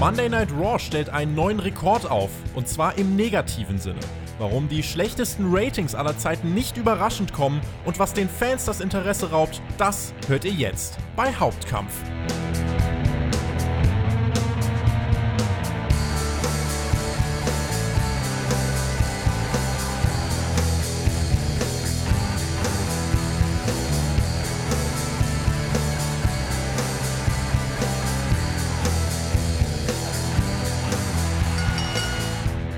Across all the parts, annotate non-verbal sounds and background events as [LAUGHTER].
Monday Night Raw stellt einen neuen Rekord auf, und zwar im negativen Sinne. Warum die schlechtesten Ratings aller Zeiten nicht überraschend kommen und was den Fans das Interesse raubt, das hört ihr jetzt bei Hauptkampf.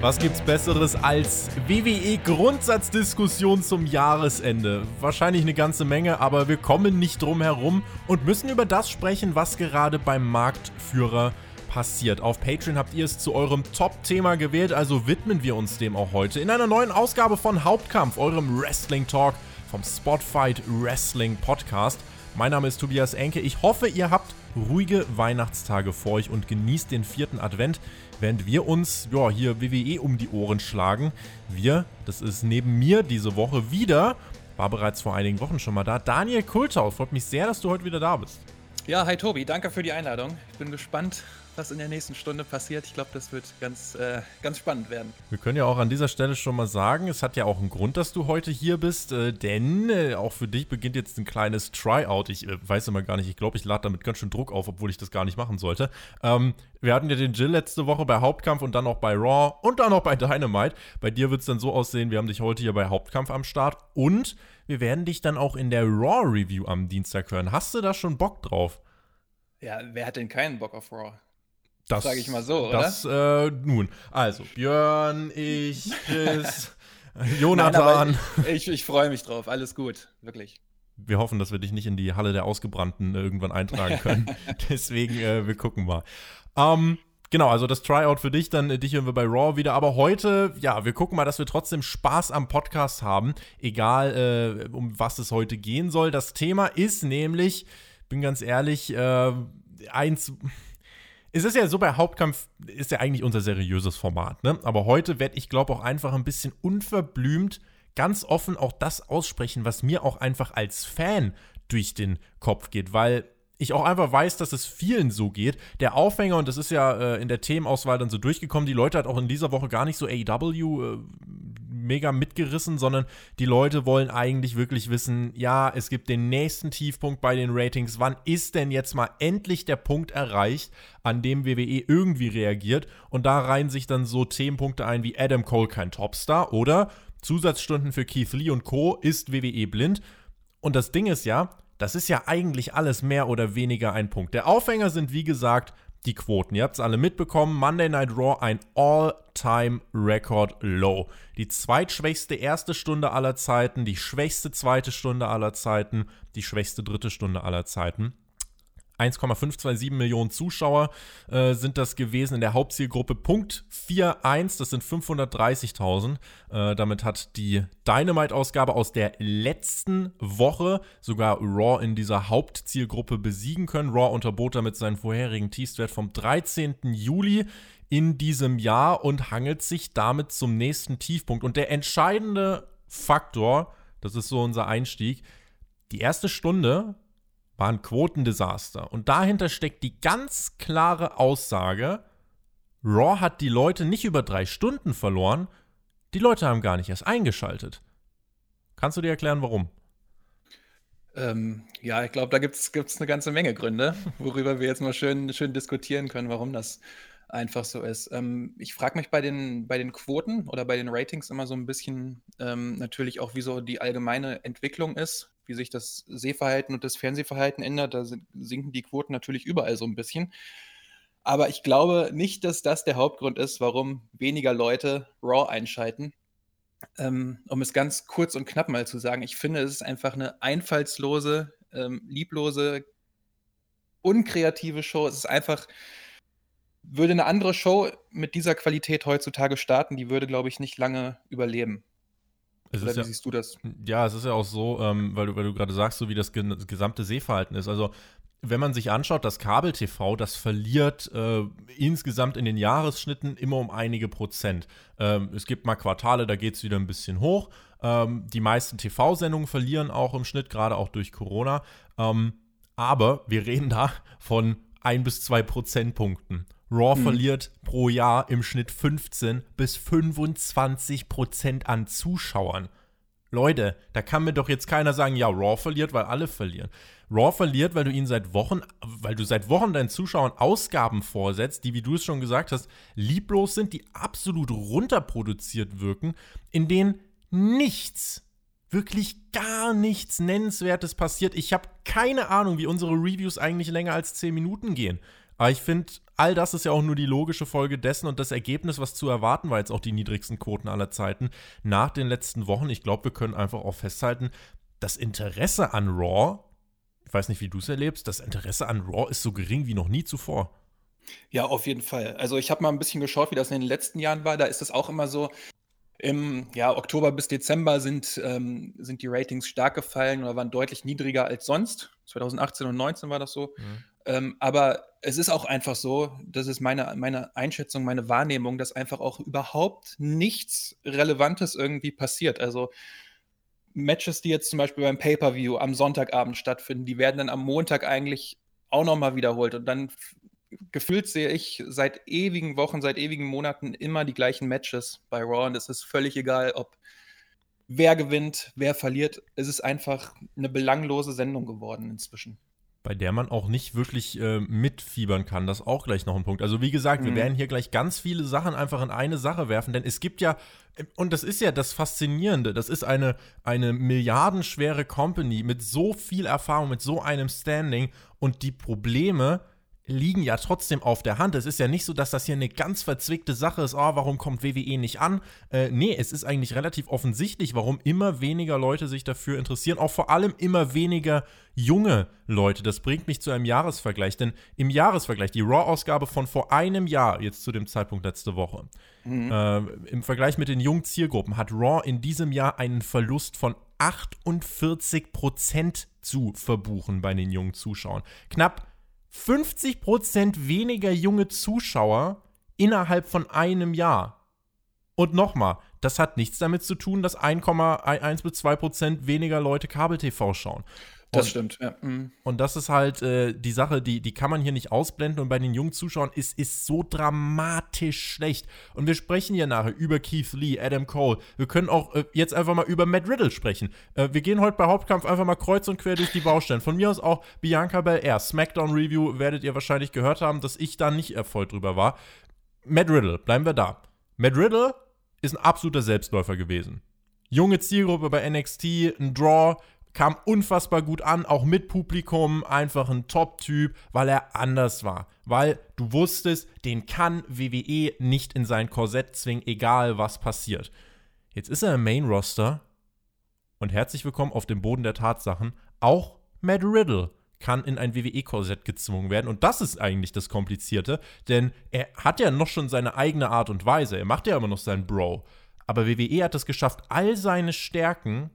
Was gibt's Besseres als WWE-Grundsatzdiskussion zum Jahresende? Wahrscheinlich eine ganze Menge, aber wir kommen nicht drum herum und müssen über das sprechen, was gerade beim Marktführer passiert. Auf Patreon habt ihr es zu eurem Top-Thema gewählt, also widmen wir uns dem auch heute in einer neuen Ausgabe von Hauptkampf, eurem Wrestling-Talk vom Spotfight Wrestling Podcast. Mein Name ist Tobias Enke. Ich hoffe, ihr habt ruhige Weihnachtstage vor euch und genießt den vierten Advent während wir uns ja, hier WWE um die Ohren schlagen. Wir, das ist neben mir diese Woche wieder, war bereits vor einigen Wochen schon mal da. Daniel Kultau, freut mich sehr, dass du heute wieder da bist. Ja, hi Tobi, danke für die Einladung. Ich bin gespannt, was in der nächsten Stunde passiert. Ich glaube, das wird ganz, äh, ganz spannend werden. Wir können ja auch an dieser Stelle schon mal sagen, es hat ja auch einen Grund, dass du heute hier bist, äh, denn äh, auch für dich beginnt jetzt ein kleines Tryout. Ich äh, weiß immer gar nicht, ich glaube, ich lade damit ganz schön Druck auf, obwohl ich das gar nicht machen sollte. Ähm, wir hatten ja den Jill letzte Woche bei Hauptkampf und dann noch bei Raw und dann noch bei Dynamite. Bei dir wird es dann so aussehen, wir haben dich heute hier bei Hauptkampf am Start und wir werden dich dann auch in der Raw Review am Dienstag hören. Hast du da schon Bock drauf? Ja, wer hat denn keinen Bock auf Raw? Das sage ich mal so, das, oder? Äh, nun, also Björn, ich, [LAUGHS] Chris, Jonathan. Nein, ich, ich freue mich drauf. Alles gut, wirklich. Wir hoffen, dass wir dich nicht in die Halle der Ausgebrannten irgendwann eintragen können. [LAUGHS] Deswegen, äh, wir gucken mal. Ähm, Genau, also das Tryout für dich, dann äh, dich hören wir bei Raw wieder. Aber heute, ja, wir gucken mal, dass wir trotzdem Spaß am Podcast haben, egal äh, um was es heute gehen soll. Das Thema ist nämlich, bin ganz ehrlich, äh, eins, es ist ja so, bei Hauptkampf ist ja eigentlich unser seriöses Format, ne? Aber heute werde ich, glaube auch einfach ein bisschen unverblümt ganz offen auch das aussprechen, was mir auch einfach als Fan durch den Kopf geht, weil ich auch einfach weiß, dass es vielen so geht. Der Aufhänger, und das ist ja äh, in der Themenauswahl dann so durchgekommen, die Leute hat auch in dieser Woche gar nicht so AEW äh, mega mitgerissen, sondern die Leute wollen eigentlich wirklich wissen, ja, es gibt den nächsten Tiefpunkt bei den Ratings. Wann ist denn jetzt mal endlich der Punkt erreicht, an dem WWE irgendwie reagiert? Und da reihen sich dann so Themenpunkte ein wie Adam Cole kein Topstar oder Zusatzstunden für Keith Lee und Co. ist WWE blind. Und das Ding ist ja, das ist ja eigentlich alles mehr oder weniger ein Punkt. Der Aufhänger sind, wie gesagt, die Quoten. Ihr habt es alle mitbekommen. Monday Night Raw ein All-Time-Record Low. Die zweitschwächste erste Stunde aller Zeiten, die schwächste zweite Stunde aller Zeiten, die schwächste dritte Stunde aller Zeiten. 1,527 Millionen Zuschauer äh, sind das gewesen in der Hauptzielgruppe. Punkt 41, das sind 530.000. Äh, damit hat die Dynamite-Ausgabe aus der letzten Woche sogar Raw in dieser Hauptzielgruppe besiegen können. Raw unterbot damit seinen vorherigen Tiefstwert vom 13. Juli in diesem Jahr und hangelt sich damit zum nächsten Tiefpunkt. Und der entscheidende Faktor, das ist so unser Einstieg, die erste Stunde war ein Quotendesaster. Und dahinter steckt die ganz klare Aussage, Raw hat die Leute nicht über drei Stunden verloren, die Leute haben gar nicht erst eingeschaltet. Kannst du dir erklären, warum? Ähm, ja, ich glaube, da gibt es eine ganze Menge Gründe, [LAUGHS] worüber wir jetzt mal schön, schön diskutieren können, warum das einfach so ist. Ähm, ich frage mich bei den, bei den Quoten oder bei den Ratings immer so ein bisschen ähm, natürlich auch, wie so die allgemeine Entwicklung ist wie sich das Sehverhalten und das Fernsehverhalten ändert. Da sinken die Quoten natürlich überall so ein bisschen. Aber ich glaube nicht, dass das der Hauptgrund ist, warum weniger Leute Raw einschalten. Ähm, um es ganz kurz und knapp mal zu sagen, ich finde, es ist einfach eine einfallslose, ähm, lieblose, unkreative Show. Es ist einfach, würde eine andere Show mit dieser Qualität heutzutage starten, die würde, glaube ich, nicht lange überleben. Es Oder wie ja, siehst du das? Ja, es ist ja auch so, ähm, weil du, weil du gerade sagst, so wie das, das gesamte Sehverhalten ist. Also wenn man sich anschaut, das Kabel-TV, das verliert äh, insgesamt in den Jahresschnitten immer um einige Prozent. Ähm, es gibt mal Quartale, da geht es wieder ein bisschen hoch. Ähm, die meisten TV-Sendungen verlieren auch im Schnitt, gerade auch durch Corona. Ähm, aber wir reden da von ein bis zwei Prozentpunkten. Raw mhm. verliert pro Jahr im Schnitt 15 bis 25 Prozent an Zuschauern. Leute, da kann mir doch jetzt keiner sagen, ja, Raw verliert, weil alle verlieren. Raw verliert, weil du ihn seit Wochen, weil du seit Wochen deinen Zuschauern Ausgaben vorsetzt, die, wie du es schon gesagt hast, lieblos sind, die absolut runterproduziert wirken, in denen nichts, wirklich gar nichts Nennenswertes passiert. Ich habe keine Ahnung, wie unsere Reviews eigentlich länger als 10 Minuten gehen. Aber ich finde, all das ist ja auch nur die logische Folge dessen und das Ergebnis, was zu erwarten war, jetzt auch die niedrigsten Quoten aller Zeiten nach den letzten Wochen. Ich glaube, wir können einfach auch festhalten, das Interesse an Raw, ich weiß nicht, wie du es erlebst, das Interesse an Raw ist so gering wie noch nie zuvor. Ja, auf jeden Fall. Also ich habe mal ein bisschen geschaut, wie das in den letzten Jahren war. Da ist es auch immer so, im ja, Oktober bis Dezember sind, ähm, sind die Ratings stark gefallen oder waren deutlich niedriger als sonst. 2018 und 2019 war das so. Mhm. Ähm, aber es ist auch einfach so, das ist meine, meine Einschätzung, meine Wahrnehmung, dass einfach auch überhaupt nichts Relevantes irgendwie passiert. Also Matches, die jetzt zum Beispiel beim Pay-Per-View am Sonntagabend stattfinden, die werden dann am Montag eigentlich auch nochmal wiederholt. Und dann gefühlt sehe ich seit ewigen Wochen, seit ewigen Monaten immer die gleichen Matches bei Raw. Und es ist völlig egal, ob wer gewinnt, wer verliert. Es ist einfach eine belanglose Sendung geworden inzwischen bei der man auch nicht wirklich äh, mitfiebern kann. Das ist auch gleich noch ein Punkt. Also wie gesagt, mhm. wir werden hier gleich ganz viele Sachen einfach in eine Sache werfen, denn es gibt ja, und das ist ja das Faszinierende, das ist eine, eine milliardenschwere Company mit so viel Erfahrung, mit so einem Standing und die Probleme, liegen ja trotzdem auf der Hand. Es ist ja nicht so, dass das hier eine ganz verzwickte Sache ist, oh, warum kommt WWE nicht an? Äh, nee, es ist eigentlich relativ offensichtlich, warum immer weniger Leute sich dafür interessieren, auch vor allem immer weniger junge Leute. Das bringt mich zu einem Jahresvergleich, denn im Jahresvergleich, die Raw-Ausgabe von vor einem Jahr, jetzt zu dem Zeitpunkt letzte Woche, mhm. äh, im Vergleich mit den jungen Zielgruppen, hat Raw in diesem Jahr einen Verlust von 48% zu verbuchen bei den jungen Zuschauern. Knapp 50% weniger junge Zuschauer innerhalb von einem Jahr. Und nochmal, das hat nichts damit zu tun, dass 1,1 bis 2% weniger Leute Kabel-TV schauen. Das stimmt, ja. Mhm. Und das ist halt äh, die Sache, die, die kann man hier nicht ausblenden. Und bei den jungen Zuschauern ist es so dramatisch schlecht. Und wir sprechen ja nachher über Keith Lee, Adam Cole. Wir können auch äh, jetzt einfach mal über Matt Riddle sprechen. Äh, wir gehen heute bei Hauptkampf einfach mal kreuz und quer durch die Baustellen. Von mir aus auch Bianca Belair. Smackdown Review werdet ihr wahrscheinlich gehört haben, dass ich da nicht erfolgt drüber war. Matt Riddle, bleiben wir da. Matt Riddle ist ein absoluter Selbstläufer gewesen. Junge Zielgruppe bei NXT, ein Draw, kam unfassbar gut an, auch mit Publikum, einfach ein Top-Typ, weil er anders war. Weil du wusstest, den kann WWE nicht in sein Korsett zwingen, egal was passiert. Jetzt ist er im Main-Roster und herzlich willkommen auf dem Boden der Tatsachen. Auch Matt Riddle kann in ein WWE-Korsett gezwungen werden. Und das ist eigentlich das Komplizierte, denn er hat ja noch schon seine eigene Art und Weise. Er macht ja immer noch seinen Bro. Aber WWE hat es geschafft, all seine Stärken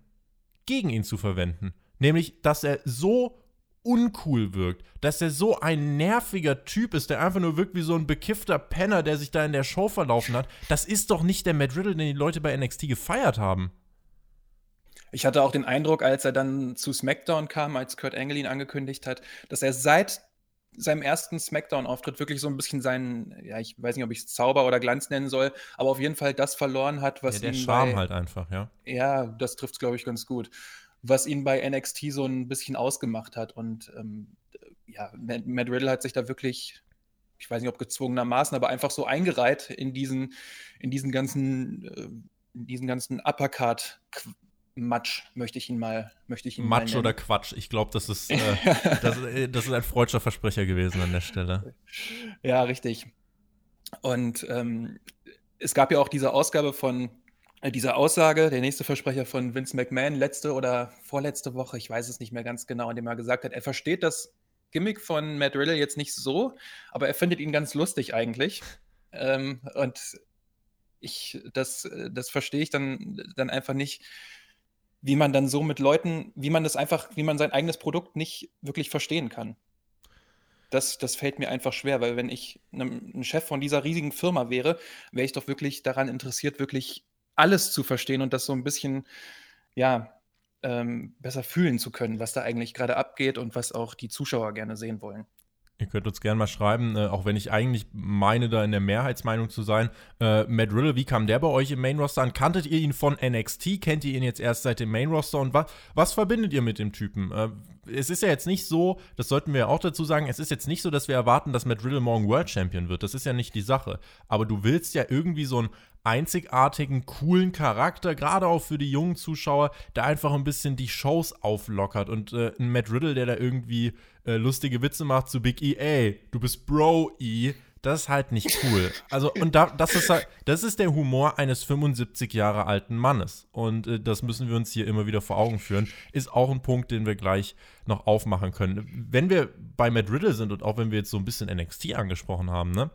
gegen ihn zu verwenden. Nämlich, dass er so uncool wirkt, dass er so ein nerviger Typ ist, der einfach nur wirkt wie so ein bekiffter Penner, der sich da in der Show verlaufen hat. Das ist doch nicht der Matt Riddle, den die Leute bei NXT gefeiert haben. Ich hatte auch den Eindruck, als er dann zu SmackDown kam, als Kurt Angle ihn angekündigt hat, dass er seit seinem ersten SmackDown-Auftritt wirklich so ein bisschen seinen, ja, ich weiß nicht, ob ich es Zauber oder Glanz nennen soll, aber auf jeden Fall das verloren hat, was ja, der ihn Charme bei, halt einfach, ja. Ja, das trifft es, glaube ich, ganz gut. Was ihn bei NXT so ein bisschen ausgemacht hat. Und ähm, ja, Matt Riddle hat sich da wirklich, ich weiß nicht, ob gezwungenermaßen, aber einfach so eingereiht in diesen, in diesen ganzen, äh, in diesen ganzen Uppercut Matsch, möchte ich ihn mal, möchte ich ihn Matsch oder Quatsch. Ich glaube, das ist, [LAUGHS] äh, das, äh, das, ist ein freudscher Versprecher gewesen an der Stelle. Ja, richtig. Und ähm, es gab ja auch diese Ausgabe von äh, dieser Aussage, der nächste Versprecher von Vince McMahon, letzte oder vorletzte Woche, ich weiß es nicht mehr ganz genau, in dem er gesagt hat, er versteht das Gimmick von Matt Riddle jetzt nicht so, aber er findet ihn ganz lustig eigentlich. Ähm, und ich, das, das verstehe ich dann, dann einfach nicht wie man dann so mit Leuten, wie man das einfach, wie man sein eigenes Produkt nicht wirklich verstehen kann. Das, das fällt mir einfach schwer, weil wenn ich ein Chef von dieser riesigen Firma wäre, wäre ich doch wirklich daran interessiert, wirklich alles zu verstehen und das so ein bisschen, ja, ähm, besser fühlen zu können, was da eigentlich gerade abgeht und was auch die Zuschauer gerne sehen wollen. Ihr könnt uns gerne mal schreiben, äh, auch wenn ich eigentlich meine, da in der Mehrheitsmeinung zu sein. Äh, Matt Riddle, wie kam der bei euch im Main Roster an? Kanntet ihr ihn von NXT? Kennt ihr ihn jetzt erst seit dem Main Roster? Und wa was verbindet ihr mit dem Typen? Äh, es ist ja jetzt nicht so, das sollten wir ja auch dazu sagen, es ist jetzt nicht so, dass wir erwarten, dass Matt Riddle morgen World Champion wird. Das ist ja nicht die Sache. Aber du willst ja irgendwie so einen einzigartigen, coolen Charakter, gerade auch für die jungen Zuschauer, der einfach ein bisschen die Shows auflockert. Und äh, ein Matt Riddle, der da irgendwie äh, lustige Witze macht zu Big E, ey, du bist Bro E, das ist halt nicht cool. Also, und da, das ist halt, das ist der Humor eines 75 Jahre alten Mannes. Und äh, das müssen wir uns hier immer wieder vor Augen führen. Ist auch ein Punkt, den wir gleich noch aufmachen können. Wenn wir bei Matt Riddle sind und auch wenn wir jetzt so ein bisschen NXT angesprochen haben, ne?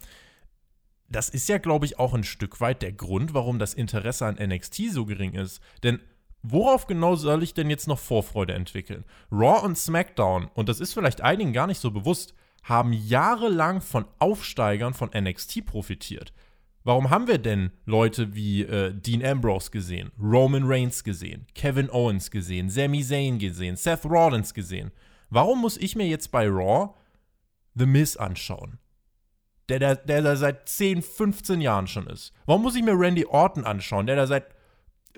Das ist ja, glaube ich, auch ein Stück weit der Grund, warum das Interesse an NXT so gering ist. Denn worauf genau soll ich denn jetzt noch Vorfreude entwickeln? Raw und SmackDown, und das ist vielleicht einigen gar nicht so bewusst, haben jahrelang von Aufsteigern von NXT profitiert. Warum haben wir denn Leute wie äh, Dean Ambrose gesehen, Roman Reigns gesehen, Kevin Owens gesehen, Sami Zayn gesehen, Seth Rollins gesehen? Warum muss ich mir jetzt bei Raw The Miz anschauen? Der, der, der da seit 10, 15 Jahren schon ist. Warum muss ich mir Randy Orton anschauen, der da seit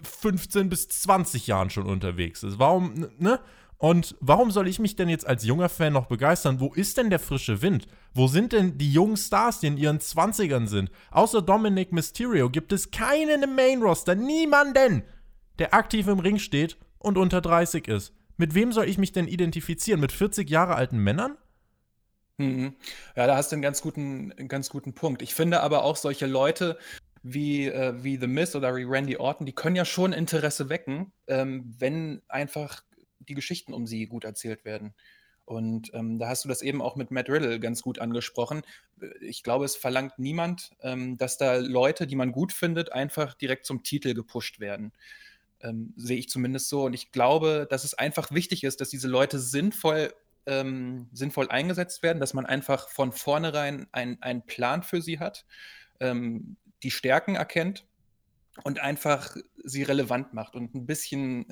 15 bis 20 Jahren schon unterwegs ist? Warum, ne? Und warum soll ich mich denn jetzt als junger Fan noch begeistern? Wo ist denn der frische Wind? Wo sind denn die jungen Stars, die in ihren 20ern sind? Außer Dominic Mysterio gibt es keinen im Main Roster, niemanden, der aktiv im Ring steht und unter 30 ist. Mit wem soll ich mich denn identifizieren? Mit 40 Jahre alten Männern? Mhm. Ja, da hast du einen ganz guten, einen ganz guten Punkt. Ich finde aber auch solche Leute wie, äh, wie The Miz oder wie Randy Orton, die können ja schon Interesse wecken, ähm, wenn einfach die Geschichten um sie gut erzählt werden. Und ähm, da hast du das eben auch mit Matt Riddle ganz gut angesprochen. Ich glaube, es verlangt niemand, ähm, dass da Leute, die man gut findet, einfach direkt zum Titel gepusht werden. Ähm, sehe ich zumindest so. Und ich glaube, dass es einfach wichtig ist, dass diese Leute sinnvoll ähm, sinnvoll eingesetzt werden, dass man einfach von vornherein einen Plan für sie hat, ähm, die Stärken erkennt und einfach sie relevant macht und ein bisschen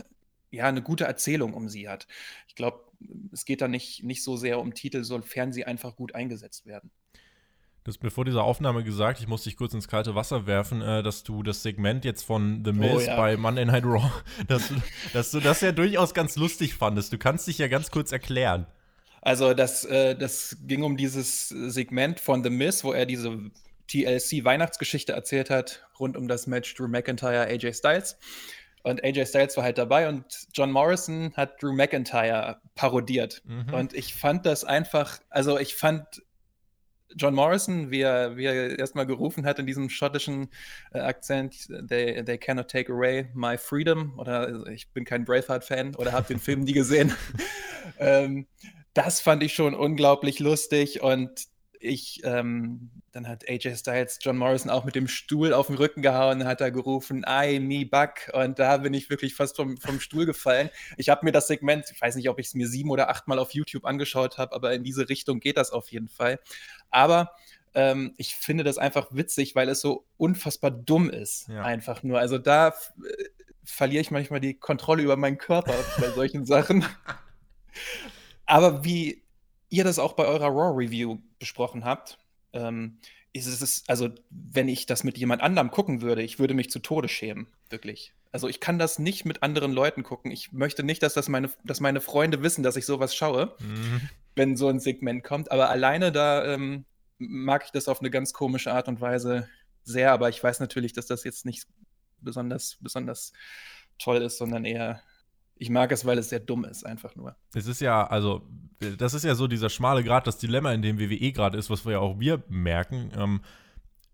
ja, eine gute Erzählung um sie hat. Ich glaube, es geht da nicht, nicht so sehr um Titel, sofern sie einfach gut eingesetzt werden. Du hast mir vor dieser Aufnahme gesagt, ich muss dich kurz ins kalte Wasser werfen, äh, dass du das Segment jetzt von The Miz oh, ja. bei Monday Night Raw, [LAUGHS] dass, dass du das ja durchaus ganz lustig fandest. Du kannst dich ja ganz kurz erklären. Also das, äh, das ging um dieses Segment von The Miz, wo er diese TLC-Weihnachtsgeschichte erzählt hat, rund um das Match Drew McIntyre, AJ Styles. Und AJ Styles war halt dabei und John Morrison hat Drew McIntyre parodiert. Mhm. Und ich fand das einfach, also ich fand John Morrison, wie er, wie er erstmal gerufen hat in diesem schottischen äh, Akzent, they, they cannot take away my freedom, oder also ich bin kein Braveheart-Fan oder habe den Film nie gesehen. [LAUGHS] ähm, das fand ich schon unglaublich lustig und ich, ähm, dann hat AJ Styles John Morrison auch mit dem Stuhl auf den Rücken gehauen, hat er gerufen, I, me, Buck. Und da bin ich wirklich fast vom, vom Stuhl gefallen. Ich habe mir das Segment, ich weiß nicht, ob ich es mir sieben oder achtmal auf YouTube angeschaut habe, aber in diese Richtung geht das auf jeden Fall. Aber ähm, ich finde das einfach witzig, weil es so unfassbar dumm ist. Ja. Einfach nur. Also da äh, verliere ich manchmal die Kontrolle über meinen Körper bei solchen Sachen. [LAUGHS] Aber wie ihr das auch bei eurer Raw-Review besprochen habt, ähm, ist es, also wenn ich das mit jemand anderem gucken würde, ich würde mich zu Tode schämen, wirklich. Also ich kann das nicht mit anderen Leuten gucken. Ich möchte nicht, dass das meine, dass meine Freunde wissen, dass ich sowas schaue, mhm. wenn so ein Segment kommt. Aber alleine da ähm, mag ich das auf eine ganz komische Art und Weise sehr. Aber ich weiß natürlich, dass das jetzt nicht besonders, besonders toll ist, sondern eher ich mag es, weil es sehr dumm ist, einfach nur. Es ist ja, also, das ist ja so dieser schmale Grad, das Dilemma, in dem WWE gerade ist, was wir ja auch wir merken. Ähm,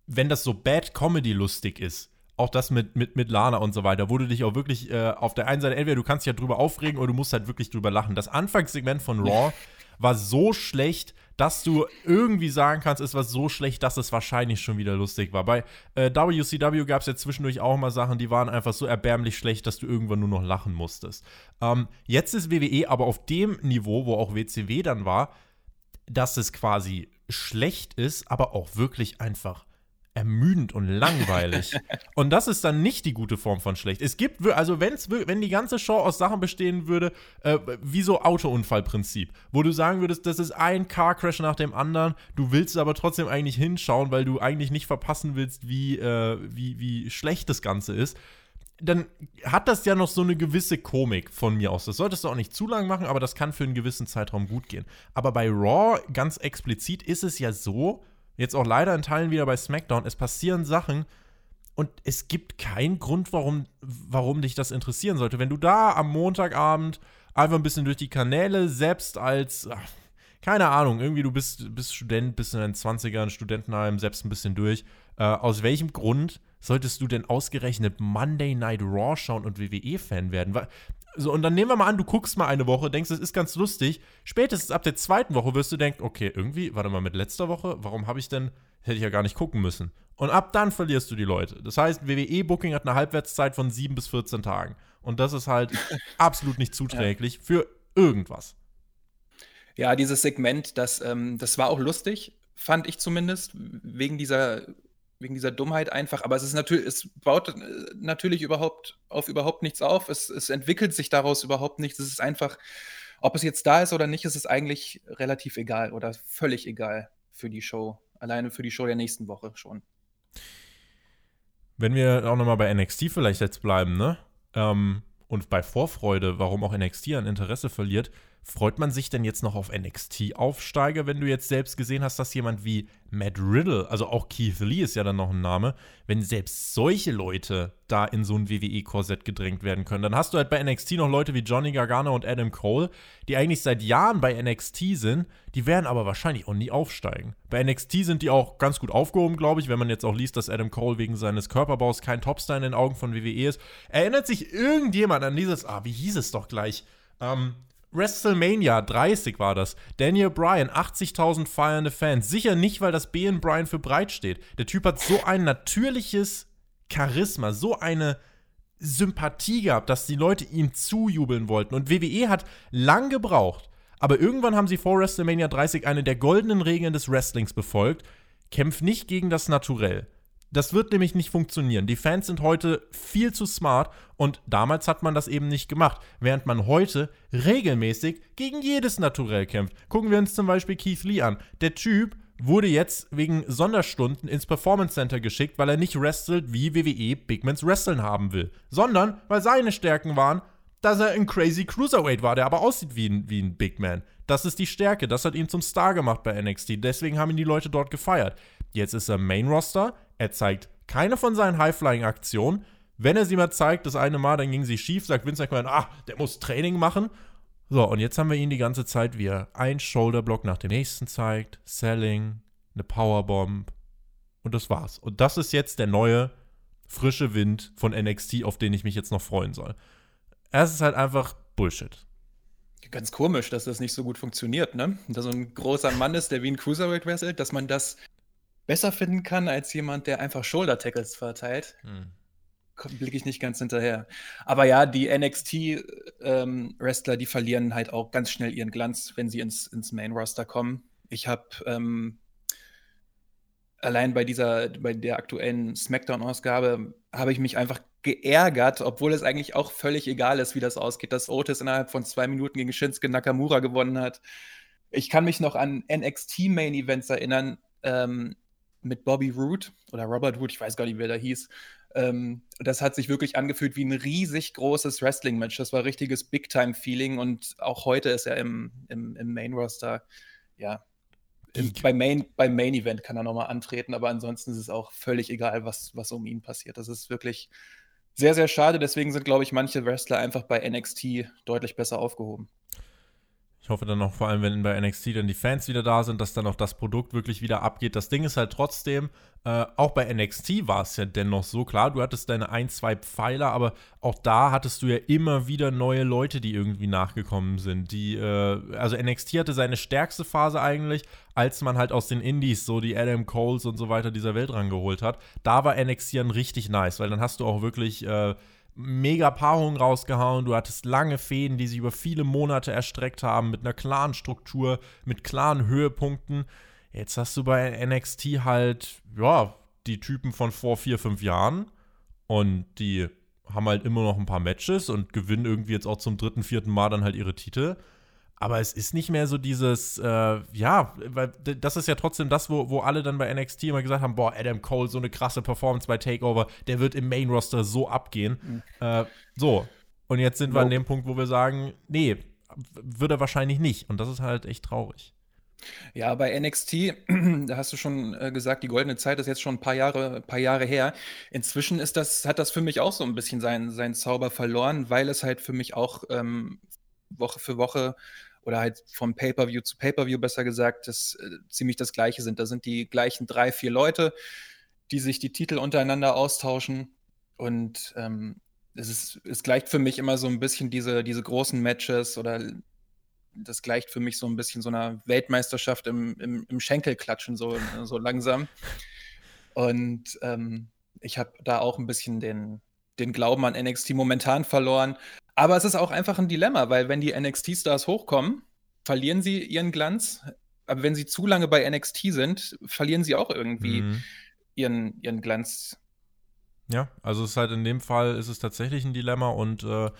wenn das so Bad Comedy lustig ist, auch das mit, mit, mit Lana und so weiter, wo du dich auch wirklich äh, auf der einen Seite, entweder du kannst dich ja drüber aufregen oder du musst halt wirklich drüber lachen. Das Anfangssegment von Raw [LAUGHS] war so schlecht, dass du irgendwie sagen kannst, es war so schlecht, dass es wahrscheinlich schon wieder lustig war. Bei äh, WCW gab es ja zwischendurch auch mal Sachen, die waren einfach so erbärmlich schlecht, dass du irgendwann nur noch lachen musstest. Ähm, jetzt ist WWE aber auf dem Niveau, wo auch WCW dann war, dass es quasi schlecht ist, aber auch wirklich einfach ermüdend und langweilig. [LAUGHS] und das ist dann nicht die gute Form von schlecht. Es gibt, also wenn's, wenn die ganze Show aus Sachen bestehen würde, äh, wie so Autounfallprinzip, wo du sagen würdest, das ist ein Car Crash nach dem anderen, du willst aber trotzdem eigentlich hinschauen, weil du eigentlich nicht verpassen willst, wie, äh, wie, wie schlecht das Ganze ist dann hat das ja noch so eine gewisse Komik von mir aus. Das solltest du auch nicht zu lang machen, aber das kann für einen gewissen Zeitraum gut gehen. Aber bei Raw ganz explizit ist es ja so, Jetzt auch leider in Teilen wieder bei SmackDown. Es passieren Sachen und es gibt keinen Grund, warum, warum dich das interessieren sollte. Wenn du da am Montagabend einfach ein bisschen durch die Kanäle selbst als, ach, keine Ahnung, irgendwie du bist, bist Student, bist in deinen 20ern, Studentenheim, selbst ein bisschen durch. Äh, aus welchem Grund solltest du denn ausgerechnet Monday Night Raw schauen und WWE-Fan werden? So, und dann nehmen wir mal an, du guckst mal eine Woche, denkst, das ist ganz lustig. Spätestens ab der zweiten Woche wirst du denken, okay, irgendwie, warte mal, mit letzter Woche, warum habe ich denn, hätte ich ja gar nicht gucken müssen. Und ab dann verlierst du die Leute. Das heißt, WWE-Booking hat eine Halbwertszeit von 7 bis 14 Tagen. Und das ist halt [LAUGHS] absolut nicht zuträglich ja. für irgendwas. Ja, dieses Segment, das, ähm, das war auch lustig, fand ich zumindest, wegen dieser wegen dieser Dummheit einfach, aber es ist natürlich, es baut äh, natürlich überhaupt auf überhaupt nichts auf. Es, es entwickelt sich daraus überhaupt nichts. Es ist einfach, ob es jetzt da ist oder nicht, ist es eigentlich relativ egal oder völlig egal für die Show. Alleine für die Show der nächsten Woche schon. Wenn wir auch nochmal bei NXT vielleicht jetzt bleiben, ne? Ähm, und bei Vorfreude, warum auch NXT an Interesse verliert, Freut man sich denn jetzt noch auf NXT-Aufsteiger, wenn du jetzt selbst gesehen hast, dass jemand wie Matt Riddle, also auch Keith Lee ist ja dann noch ein Name, wenn selbst solche Leute da in so ein WWE-Korsett gedrängt werden können, dann hast du halt bei NXT noch Leute wie Johnny Gargano und Adam Cole, die eigentlich seit Jahren bei NXT sind, die werden aber wahrscheinlich auch nie aufsteigen. Bei NXT sind die auch ganz gut aufgehoben, glaube ich, wenn man jetzt auch liest, dass Adam Cole wegen seines Körperbaus kein Topstar in den Augen von WWE ist. Erinnert sich irgendjemand an dieses, ah, wie hieß es doch gleich? Ähm, WrestleMania 30 war das. Daniel Bryan, 80.000 feiernde Fans. Sicher nicht, weil das B in Bryan für breit steht. Der Typ hat so ein natürliches Charisma, so eine Sympathie gehabt, dass die Leute ihm zujubeln wollten. Und WWE hat lang gebraucht. Aber irgendwann haben sie vor WrestleMania 30 eine der goldenen Regeln des Wrestlings befolgt. Kämpf nicht gegen das Naturell. Das wird nämlich nicht funktionieren. Die Fans sind heute viel zu smart und damals hat man das eben nicht gemacht, während man heute regelmäßig gegen jedes Naturell kämpft. Gucken wir uns zum Beispiel Keith Lee an. Der Typ wurde jetzt wegen Sonderstunden ins Performance Center geschickt, weil er nicht wrestelt, wie WWE Big Mans Wrestling haben will, sondern weil seine Stärken waren, dass er ein crazy Cruiserweight war, der aber aussieht wie ein, wie ein Big Man. Das ist die Stärke, das hat ihn zum Star gemacht bei NXT, deswegen haben ihn die Leute dort gefeiert. Jetzt ist er Main Roster, er zeigt keine von seinen High-Flying-Aktionen. Wenn er sie mal zeigt, das eine Mal, dann ging sie schief, sagt Vince McMahon, ah, der muss Training machen. So, und jetzt haben wir ihn die ganze Zeit, wie er ein Shoulderblock nach dem nächsten zeigt, Selling, eine Powerbomb und das war's. Und das ist jetzt der neue, frische Wind von NXT, auf den ich mich jetzt noch freuen soll. Es ist halt einfach Bullshit. Ganz komisch, dass das nicht so gut funktioniert, ne? Da so ein großer Mann ist, der wie ein Cruiserweight wrestelt, dass man das besser finden kann als jemand, der einfach Shoulder-Tackles verteilt. Hm. Blicke ich nicht ganz hinterher. Aber ja, die NXT-Wrestler, ähm, die verlieren halt auch ganz schnell ihren Glanz, wenn sie ins, ins Main-Roster kommen. Ich habe ähm, allein bei dieser, bei der aktuellen SmackDown-Ausgabe, habe ich mich einfach geärgert, obwohl es eigentlich auch völlig egal ist, wie das ausgeht, dass Otis innerhalb von zwei Minuten gegen Shinsuke Nakamura gewonnen hat. Ich kann mich noch an NXT-Main-Events erinnern, ähm, mit Bobby Root oder Robert Root, ich weiß gar nicht, wer da hieß. Ähm, das hat sich wirklich angefühlt wie ein riesig großes Wrestling-Match. Das war richtiges Big-Time-Feeling und auch heute ist er im, im, im Main-Roster, ja. Im, beim, Main, beim Main Event kann er nochmal antreten, aber ansonsten ist es auch völlig egal, was, was um ihn passiert. Das ist wirklich sehr, sehr schade. Deswegen sind, glaube ich, manche Wrestler einfach bei NXT deutlich besser aufgehoben. Ich hoffe dann noch vor allem, wenn bei NXT dann die Fans wieder da sind, dass dann auch das Produkt wirklich wieder abgeht. Das Ding ist halt trotzdem, äh, auch bei NXT war es ja dennoch so, klar, du hattest deine ein, zwei Pfeiler, aber auch da hattest du ja immer wieder neue Leute, die irgendwie nachgekommen sind. Die, äh, also NXT hatte seine stärkste Phase eigentlich, als man halt aus den Indies so die Adam Coles und so weiter dieser Welt rangeholt hat. Da war NXT dann richtig nice, weil dann hast du auch wirklich äh, mega Paarungen rausgehauen. Du hattest lange Fäden, die sich über viele Monate erstreckt haben, mit einer klaren Struktur, mit klaren Höhepunkten. Jetzt hast du bei NXT halt, ja, die Typen von vor vier, fünf Jahren und die haben halt immer noch ein paar Matches und gewinnen irgendwie jetzt auch zum dritten, vierten Mal dann halt ihre Titel. Aber es ist nicht mehr so dieses, äh, ja, weil das ist ja trotzdem das, wo, wo alle dann bei NXT immer gesagt haben: Boah, Adam Cole, so eine krasse Performance bei Takeover, der wird im Main Roster so abgehen. Mhm. Äh, so. Und jetzt sind wir an dem Punkt, wo wir sagen: Nee, wird er wahrscheinlich nicht. Und das ist halt echt traurig. Ja, bei NXT, [CLEARS THROAT] da hast du schon äh, gesagt, die goldene Zeit ist jetzt schon ein paar Jahre, paar Jahre her. Inzwischen ist das, hat das für mich auch so ein bisschen seinen, seinen Zauber verloren, weil es halt für mich auch ähm, Woche für Woche oder halt vom Pay-per-View zu Pay-per-View besser gesagt, das äh, ziemlich das Gleiche sind. Da sind die gleichen drei, vier Leute, die sich die Titel untereinander austauschen und ähm, es, ist, es gleicht für mich immer so ein bisschen diese, diese großen Matches oder das gleicht für mich so ein bisschen so einer Weltmeisterschaft im, im, im Schenkelklatschen, so, so langsam. Und ähm, ich habe da auch ein bisschen den, den Glauben an NXT momentan verloren. Aber es ist auch einfach ein Dilemma, weil wenn die NXT-Stars hochkommen, verlieren sie ihren Glanz. Aber wenn sie zu lange bei NXT sind, verlieren sie auch irgendwie mhm. ihren, ihren Glanz. Ja, also es ist halt in dem Fall ist es tatsächlich ein Dilemma und äh,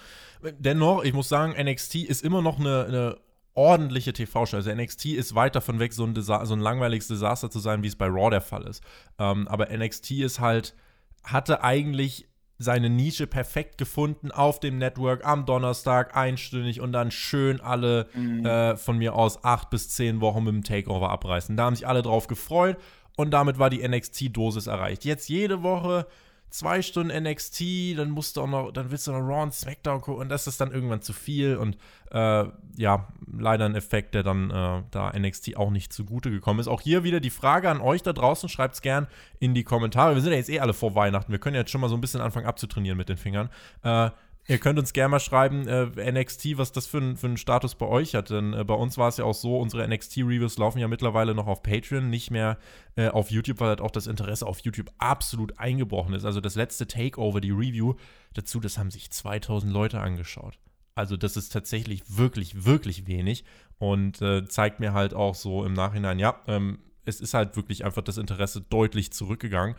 dennoch, ich muss sagen, NXT ist immer noch eine, eine ordentliche TV-Show. Also NXT ist weit davon weg, so ein, so ein langweiliges Desaster zu sein, wie es bei Raw der Fall ist. Ähm, aber NXT ist halt, hatte eigentlich seine Nische perfekt gefunden auf dem Network am Donnerstag einstündig und dann schön alle mhm. äh, von mir aus acht bis zehn Wochen mit dem Takeover abreißen. Da haben sich alle drauf gefreut und damit war die NXT-Dosis erreicht. Jetzt jede Woche zwei Stunden NXT, dann musst du auch noch, dann willst du noch Raw und SmackDown gucken und das ist dann irgendwann zu viel und äh, ja, leider ein Effekt, der dann äh, da NXT auch nicht zugute gekommen ist. Auch hier wieder die Frage an euch da draußen, schreibt es gern in die Kommentare. Wir sind ja jetzt eh alle vor Weihnachten, wir können jetzt schon mal so ein bisschen anfangen abzutrainieren mit den Fingern. Äh, Ihr könnt uns gerne mal schreiben, äh, NXT, was das für, für einen Status bei euch hat. Denn äh, bei uns war es ja auch so, unsere NXT-Reviews laufen ja mittlerweile noch auf Patreon, nicht mehr äh, auf YouTube, weil halt auch das Interesse auf YouTube absolut eingebrochen ist. Also das letzte Takeover, die Review dazu, das haben sich 2000 Leute angeschaut. Also das ist tatsächlich wirklich, wirklich wenig und äh, zeigt mir halt auch so im Nachhinein, ja, ähm, es ist halt wirklich einfach das Interesse deutlich zurückgegangen.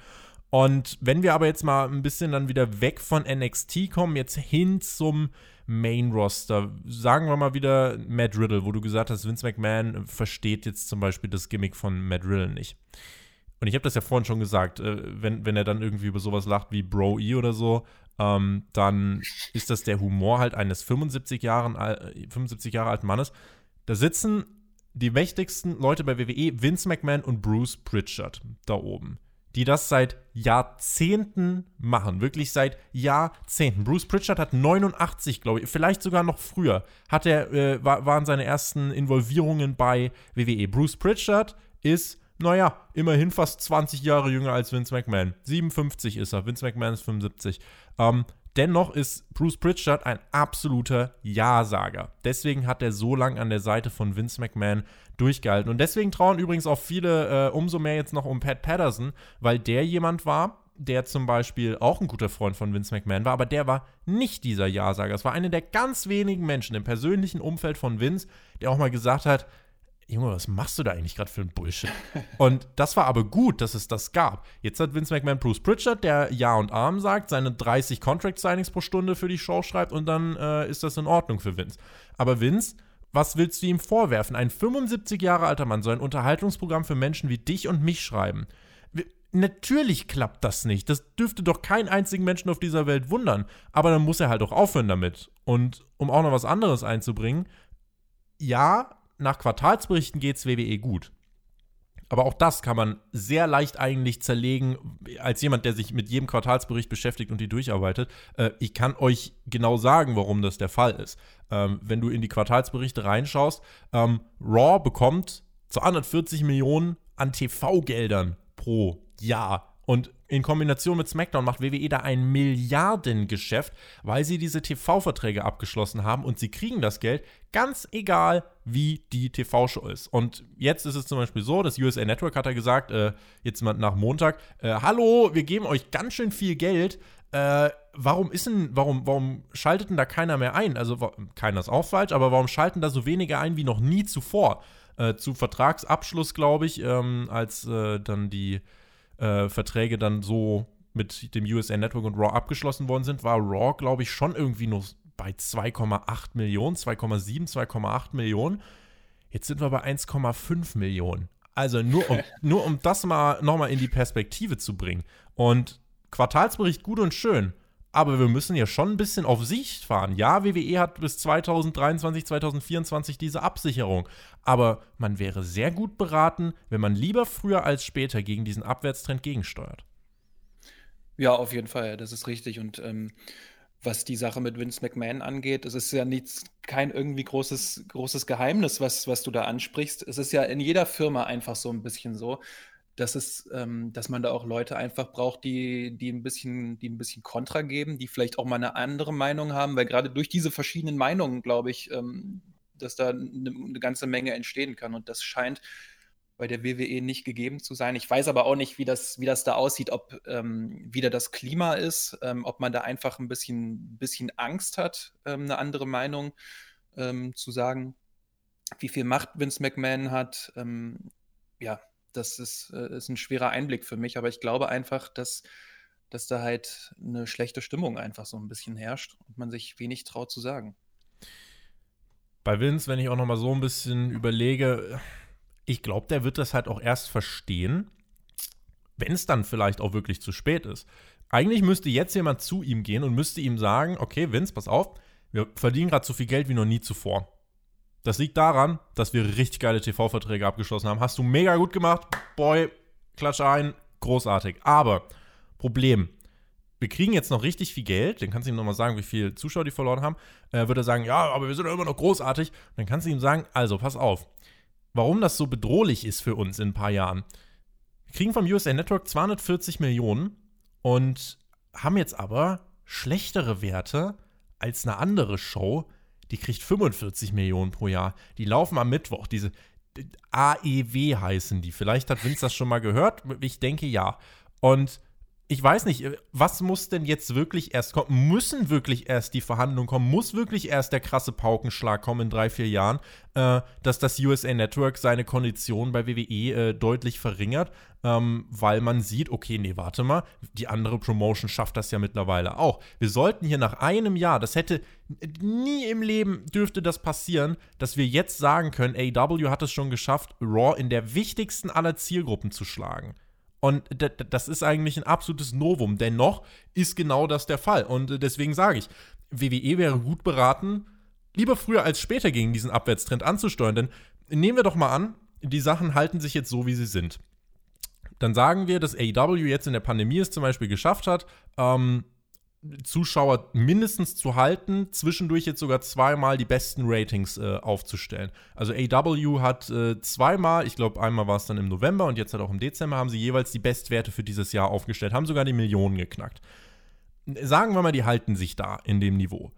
Und wenn wir aber jetzt mal ein bisschen dann wieder weg von NXT kommen, jetzt hin zum Main Roster, sagen wir mal wieder Matt Riddle, wo du gesagt hast, Vince McMahon versteht jetzt zum Beispiel das Gimmick von Matt Riddle nicht. Und ich habe das ja vorhin schon gesagt, äh, wenn, wenn er dann irgendwie über sowas lacht wie Bro E oder so, ähm, dann ist das der Humor halt eines 75, Jahren, 75 Jahre alten Mannes. Da sitzen die mächtigsten Leute bei WWE, Vince McMahon und Bruce Pritchard da oben die das seit Jahrzehnten machen. Wirklich seit Jahrzehnten. Bruce Pritchard hat 89, glaube ich, vielleicht sogar noch früher, hat er, äh, war, waren seine ersten Involvierungen bei WWE. Bruce Pritchard ist, naja, immerhin fast 20 Jahre jünger als Vince McMahon. 57 ist er, Vince McMahon ist 75. Ähm, Dennoch ist Bruce Pritchard ein absoluter Ja-Sager. Deswegen hat er so lange an der Seite von Vince McMahon durchgehalten. Und deswegen trauen übrigens auch viele äh, umso mehr jetzt noch um Pat Patterson, weil der jemand war, der zum Beispiel auch ein guter Freund von Vince McMahon war, aber der war nicht dieser Ja-Sager. Es war einer der ganz wenigen Menschen im persönlichen Umfeld von Vince, der auch mal gesagt hat, Junge, was machst du da eigentlich gerade für ein Bullshit? Und das war aber gut, dass es das gab. Jetzt hat Vince McMahon Bruce Pritchard, der Ja und Arm sagt, seine 30 Contract-Signings pro Stunde für die Show schreibt und dann äh, ist das in Ordnung für Vince. Aber Vince was willst du ihm vorwerfen? Ein 75 Jahre alter Mann soll ein Unterhaltungsprogramm für Menschen wie dich und mich schreiben. Natürlich klappt das nicht. Das dürfte doch keinen einzigen Menschen auf dieser Welt wundern. Aber dann muss er halt auch aufhören damit. Und um auch noch was anderes einzubringen, ja, nach Quartalsberichten geht es WWE gut. Aber auch das kann man sehr leicht eigentlich zerlegen, als jemand, der sich mit jedem Quartalsbericht beschäftigt und die durcharbeitet. Äh, ich kann euch genau sagen, warum das der Fall ist. Ähm, wenn du in die Quartalsberichte reinschaust, ähm, Raw bekommt 240 Millionen an TV-Geldern pro Jahr. Und in Kombination mit SmackDown macht WWE da ein Milliardengeschäft, weil sie diese TV-Verträge abgeschlossen haben und sie kriegen das Geld ganz egal, wie die TV-Show ist. Und jetzt ist es zum Beispiel so, das USA Network hat ja gesagt, äh, jetzt nach Montag, äh, hallo, wir geben euch ganz schön viel Geld. Äh, warum ist denn, warum, warum schaltet denn da keiner mehr ein? Also keiner ist auch falsch, aber warum schalten da so wenige ein wie noch nie zuvor? Äh, zu Vertragsabschluss, glaube ich, ähm, als äh, dann die äh, Verträge dann so mit dem USA Network und Raw abgeschlossen worden sind, war Raw, glaube ich, schon irgendwie nur bei 2,8 Millionen, 2,7, 2,8 Millionen. Jetzt sind wir bei 1,5 Millionen. Also nur um, [LAUGHS] nur um das mal nochmal in die Perspektive zu bringen. Und Quartalsbericht gut und schön, aber wir müssen ja schon ein bisschen auf Sicht fahren. Ja, WWE hat bis 2023, 2024 diese Absicherung. Aber man wäre sehr gut beraten, wenn man lieber früher als später gegen diesen Abwärtstrend gegensteuert. Ja, auf jeden Fall, das ist richtig. Und ähm, was die Sache mit Vince McMahon angeht, es ist ja nichts, kein irgendwie großes, großes Geheimnis, was, was du da ansprichst. Es ist ja in jeder Firma einfach so ein bisschen so, dass es, ähm, dass man da auch Leute einfach braucht, die, die ein bisschen, die ein bisschen Kontra geben, die vielleicht auch mal eine andere Meinung haben, weil gerade durch diese verschiedenen Meinungen, glaube ich, ähm, dass da eine, eine ganze Menge entstehen kann. Und das scheint bei der WWE nicht gegeben zu sein. Ich weiß aber auch nicht, wie das, wie das da aussieht, ob ähm, wieder das Klima ist, ähm, ob man da einfach ein bisschen, bisschen Angst hat, ähm, eine andere Meinung ähm, zu sagen. Wie viel Macht Vince McMahon hat, ähm, ja, das ist, äh, ist ein schwerer Einblick für mich, aber ich glaube einfach, dass, dass da halt eine schlechte Stimmung einfach so ein bisschen herrscht und man sich wenig traut zu sagen. Bei Vince, wenn ich auch noch mal so ein bisschen überlege, ich glaube, der wird das halt auch erst verstehen, wenn es dann vielleicht auch wirklich zu spät ist. Eigentlich müsste jetzt jemand zu ihm gehen und müsste ihm sagen, okay, Vince, pass auf, wir verdienen gerade so viel Geld wie noch nie zuvor. Das liegt daran, dass wir richtig geile TV-Verträge abgeschlossen haben. Hast du mega gut gemacht. Boy, klatsch ein. Großartig. Aber, Problem. Wir kriegen jetzt noch richtig viel Geld. Dann kannst du ihm nochmal sagen, wie viele Zuschauer die verloren haben. Äh, wird er sagen, ja, aber wir sind doch immer noch großartig. dann kannst du ihm sagen, also, pass auf warum das so bedrohlich ist für uns in ein paar Jahren. Wir kriegen vom USA Network 240 Millionen und haben jetzt aber schlechtere Werte als eine andere Show, die kriegt 45 Millionen pro Jahr. Die laufen am Mittwoch. Diese AEW heißen die. Vielleicht hat Vince das schon mal gehört. Ich denke ja. Und ich weiß nicht, äh, was muss denn jetzt wirklich erst kommen? Müssen wirklich erst die Verhandlungen kommen? Muss wirklich erst der krasse Paukenschlag kommen in drei, vier Jahren, äh, dass das USA Network seine Konditionen bei WWE äh, deutlich verringert? Ähm, weil man sieht, okay, nee, warte mal, die andere Promotion schafft das ja mittlerweile auch. Wir sollten hier nach einem Jahr, das hätte nie im Leben dürfte das passieren, dass wir jetzt sagen können, AW hat es schon geschafft, Raw in der wichtigsten aller Zielgruppen zu schlagen. Und das ist eigentlich ein absolutes Novum. Dennoch ist genau das der Fall. Und äh, deswegen sage ich, WWE wäre gut beraten, lieber früher als später gegen diesen Abwärtstrend anzusteuern. Denn nehmen wir doch mal an, die Sachen halten sich jetzt so, wie sie sind. Dann sagen wir, dass AEW jetzt in der Pandemie es zum Beispiel geschafft hat, ähm, Zuschauer mindestens zu halten, zwischendurch jetzt sogar zweimal die besten Ratings äh, aufzustellen. Also AW hat äh, zweimal, ich glaube einmal war es dann im November und jetzt halt auch im Dezember, haben sie jeweils die Bestwerte für dieses Jahr aufgestellt, haben sogar die Millionen geknackt. Sagen wir mal, die halten sich da in dem Niveau.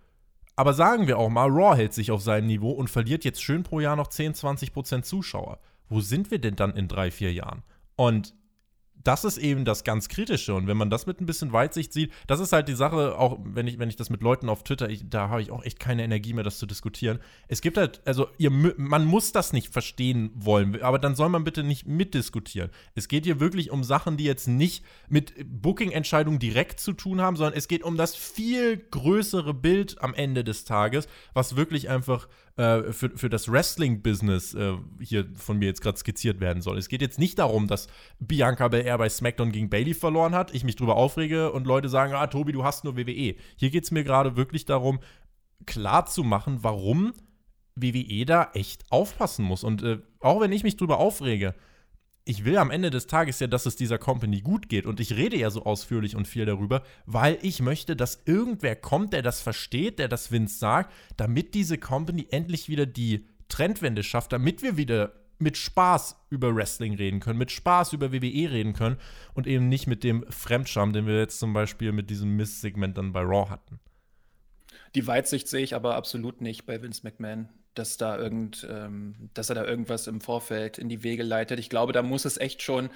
Aber sagen wir auch mal, Raw hält sich auf seinem Niveau und verliert jetzt schön pro Jahr noch 10, 20 Prozent Zuschauer. Wo sind wir denn dann in drei, vier Jahren? Und das ist eben das ganz Kritische. Und wenn man das mit ein bisschen Weitsicht sieht, das ist halt die Sache, auch wenn ich, wenn ich das mit Leuten auf Twitter, ich, da habe ich auch echt keine Energie mehr, das zu diskutieren. Es gibt halt, also ihr, man muss das nicht verstehen wollen, aber dann soll man bitte nicht mitdiskutieren. Es geht hier wirklich um Sachen, die jetzt nicht mit Booking-Entscheidungen direkt zu tun haben, sondern es geht um das viel größere Bild am Ende des Tages, was wirklich einfach äh, für, für das Wrestling-Business äh, hier von mir jetzt gerade skizziert werden soll. Es geht jetzt nicht darum, dass Bianca Belair bei SmackDown gegen Bailey verloren hat, ich mich drüber aufrege und Leute sagen, ah, Tobi, du hast nur WWE. Hier geht es mir gerade wirklich darum, klar zu machen, warum WWE da echt aufpassen muss. Und äh, auch wenn ich mich drüber aufrege, ich will am Ende des Tages ja, dass es dieser Company gut geht. Und ich rede ja so ausführlich und viel darüber, weil ich möchte, dass irgendwer kommt, der das versteht, der das Vince sagt, damit diese Company endlich wieder die Trendwende schafft, damit wir wieder mit Spaß über Wrestling reden können, mit Spaß über WWE reden können und eben nicht mit dem Fremdscham, den wir jetzt zum Beispiel mit diesem Miss-Segment dann bei Raw hatten. Die Weitsicht sehe ich aber absolut nicht bei Vince McMahon dass da irgend, ähm, dass er da irgendwas im Vorfeld in die Wege leitet. Ich glaube, da muss es echt schon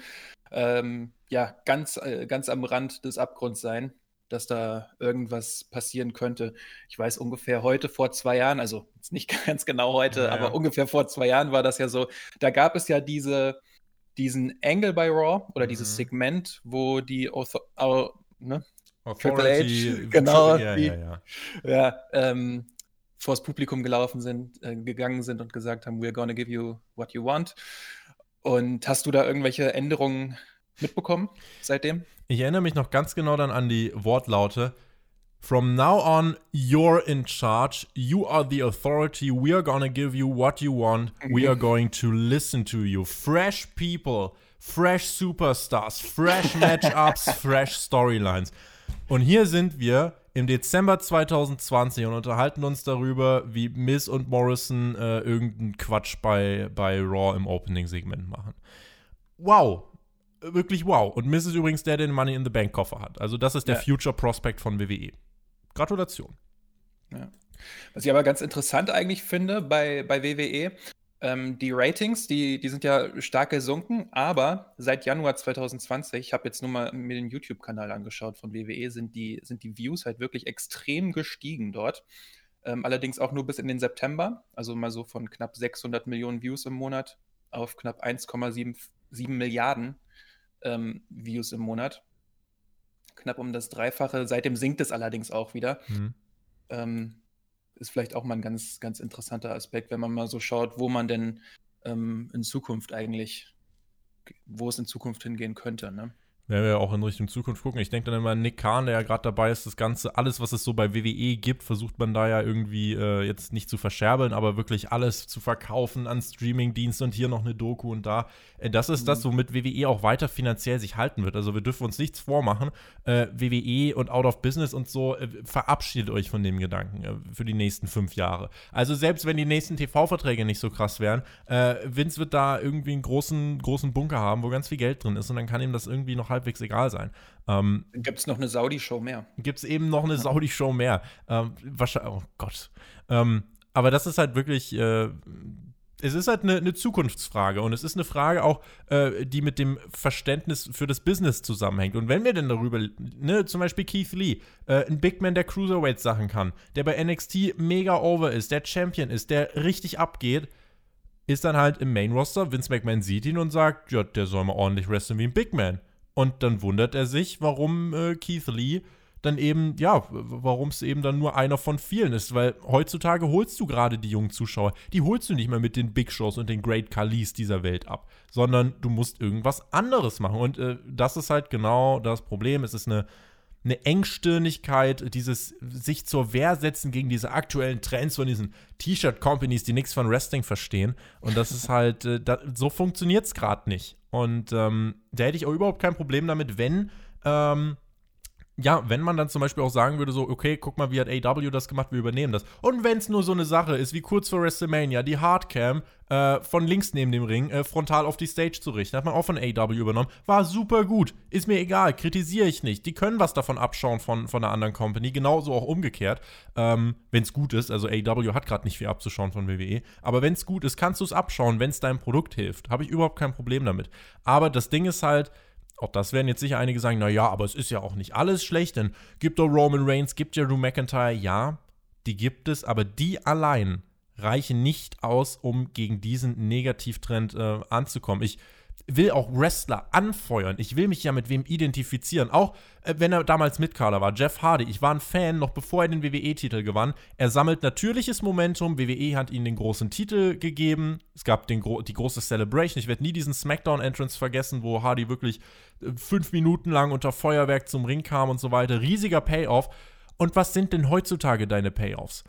ähm, ja, ganz, äh, ganz am Rand des Abgrunds sein, dass da irgendwas passieren könnte. Ich weiß ungefähr heute vor zwei Jahren, also jetzt nicht [LAUGHS] ganz genau heute, ja, aber ungefähr vor zwei Jahren war das ja so, da gab es ja diese, diesen Angle bei Raw oder mhm. dieses Segment, wo die Author uh, ne? Authority, Triple H, genau, ja, die, ja, ja. ja ähm, vors Publikum gelaufen sind, äh, gegangen sind und gesagt haben, we're gonna give you what you want. Und hast du da irgendwelche Änderungen mitbekommen seitdem? Ich erinnere mich noch ganz genau dann an die Wortlaute. From now on, you're in charge. You are the authority. We are gonna give you what you want. We are going to listen to you. Fresh people, fresh superstars, fresh [LAUGHS] matchups, fresh storylines. Und hier sind wir im Dezember 2020 und unterhalten uns darüber, wie Miz und Morrison äh, irgendeinen Quatsch bei, bei Raw im Opening-Segment machen. Wow. Wirklich wow. Und Miz ist übrigens der, der den Money in the Bank Koffer hat. Also das ist der ja. Future Prospect von WWE. Gratulation. Ja. Was ich aber ganz interessant eigentlich finde bei, bei WWE, ähm, die Ratings, die, die sind ja stark gesunken, aber seit Januar 2020, ich habe jetzt nur mal mir den YouTube-Kanal angeschaut von WWE, sind die, sind die Views halt wirklich extrem gestiegen dort. Ähm, allerdings auch nur bis in den September, also mal so von knapp 600 Millionen Views im Monat auf knapp 1,7 Milliarden ähm, Views im Monat. Knapp um das Dreifache. Seitdem sinkt es allerdings auch wieder. Mhm. Ähm, ist vielleicht auch mal ein ganz, ganz interessanter Aspekt, wenn man mal so schaut, wo man denn ähm, in Zukunft eigentlich, wo es in Zukunft hingehen könnte. Ne? Wenn wir auch in Richtung Zukunft gucken, ich denke dann immer an Nick Kahn, der ja gerade dabei ist, das Ganze, alles, was es so bei WWE gibt, versucht man da ja irgendwie äh, jetzt nicht zu verscherbeln, aber wirklich alles zu verkaufen an Streamingdiensten und hier noch eine Doku und da. Äh, das ist mhm. das, womit WWE auch weiter finanziell sich halten wird. Also wir dürfen uns nichts vormachen. Äh, WWE und Out of Business und so, äh, verabschiedet euch von dem Gedanken äh, für die nächsten fünf Jahre. Also selbst wenn die nächsten TV-Verträge nicht so krass wären, Vince wird da irgendwie einen großen, großen Bunker haben, wo ganz viel Geld drin ist und dann kann ihm das irgendwie noch halbwegs egal sein. Ähm, gibt es noch eine Saudi-Show mehr? Gibt es eben noch eine Saudi-Show mehr. Ähm, wahrscheinlich, oh Gott. Ähm, aber das ist halt wirklich, äh, es ist halt eine, eine, Zukunftsfrage und es ist eine Frage auch, äh, die mit dem Verständnis für das Business zusammenhängt. Und wenn wir denn darüber, ne, zum Beispiel Keith Lee, äh, ein Big Man, der Cruiserweight Sachen kann, der bei NXT mega over ist, der Champion ist, der richtig abgeht, ist dann halt im Main Roster, Vince McMahon sieht ihn und sagt, ja, der soll mal ordentlich wrestlen wie ein Big Man. Und dann wundert er sich, warum äh, Keith Lee dann eben, ja, warum es eben dann nur einer von vielen ist. Weil heutzutage holst du gerade die jungen Zuschauer, die holst du nicht mehr mit den Big Shows und den Great Kalis dieser Welt ab, sondern du musst irgendwas anderes machen. Und äh, das ist halt genau das Problem. Es ist eine eine Engstirnigkeit, dieses sich zur Wehr setzen gegen diese aktuellen Trends von diesen T-Shirt-Companies, die nichts von Wrestling verstehen. Und das ist halt, äh, da, so funktioniert es gerade nicht. Und ähm, da hätte ich auch überhaupt kein Problem damit, wenn ähm, ja, wenn man dann zum Beispiel auch sagen würde, so, okay, guck mal, wie hat AW das gemacht, wir übernehmen das. Und wenn es nur so eine Sache ist, wie kurz vor WrestleMania, die Hardcam äh, von links neben dem Ring äh, frontal auf die Stage zu richten, hat man auch von AW übernommen, war super gut. Ist mir egal, kritisiere ich nicht. Die können was davon abschauen von, von einer anderen Company, genauso auch umgekehrt, ähm, wenn es gut ist. Also AW hat gerade nicht viel abzuschauen von WWE, aber wenn es gut ist, kannst du es abschauen, wenn es deinem Produkt hilft. Habe ich überhaupt kein Problem damit. Aber das Ding ist halt, auch das werden jetzt sicher einige sagen, naja, aber es ist ja auch nicht alles schlecht, denn gibt doch Roman Reigns, gibt ja Drew McIntyre, ja, die gibt es, aber die allein reichen nicht aus, um gegen diesen Negativtrend äh, anzukommen. Ich will auch Wrestler anfeuern. Ich will mich ja mit wem identifizieren. Auch äh, wenn er damals Mitkader war. Jeff Hardy. Ich war ein Fan, noch bevor er den WWE-Titel gewann. Er sammelt natürliches Momentum. WWE hat ihm den großen Titel gegeben. Es gab den, die große Celebration. Ich werde nie diesen SmackDown-Entrance vergessen, wo Hardy wirklich äh, fünf Minuten lang unter Feuerwerk zum Ring kam und so weiter. Riesiger Payoff. Und was sind denn heutzutage deine Payoffs?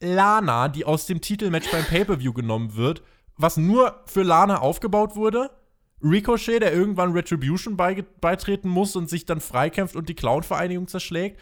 Lana, die aus dem Titelmatch beim Pay-Per-View genommen wird, was nur für Lana aufgebaut wurde Ricochet, der irgendwann Retribution beitreten muss und sich dann freikämpft und die Clown-Vereinigung zerschlägt.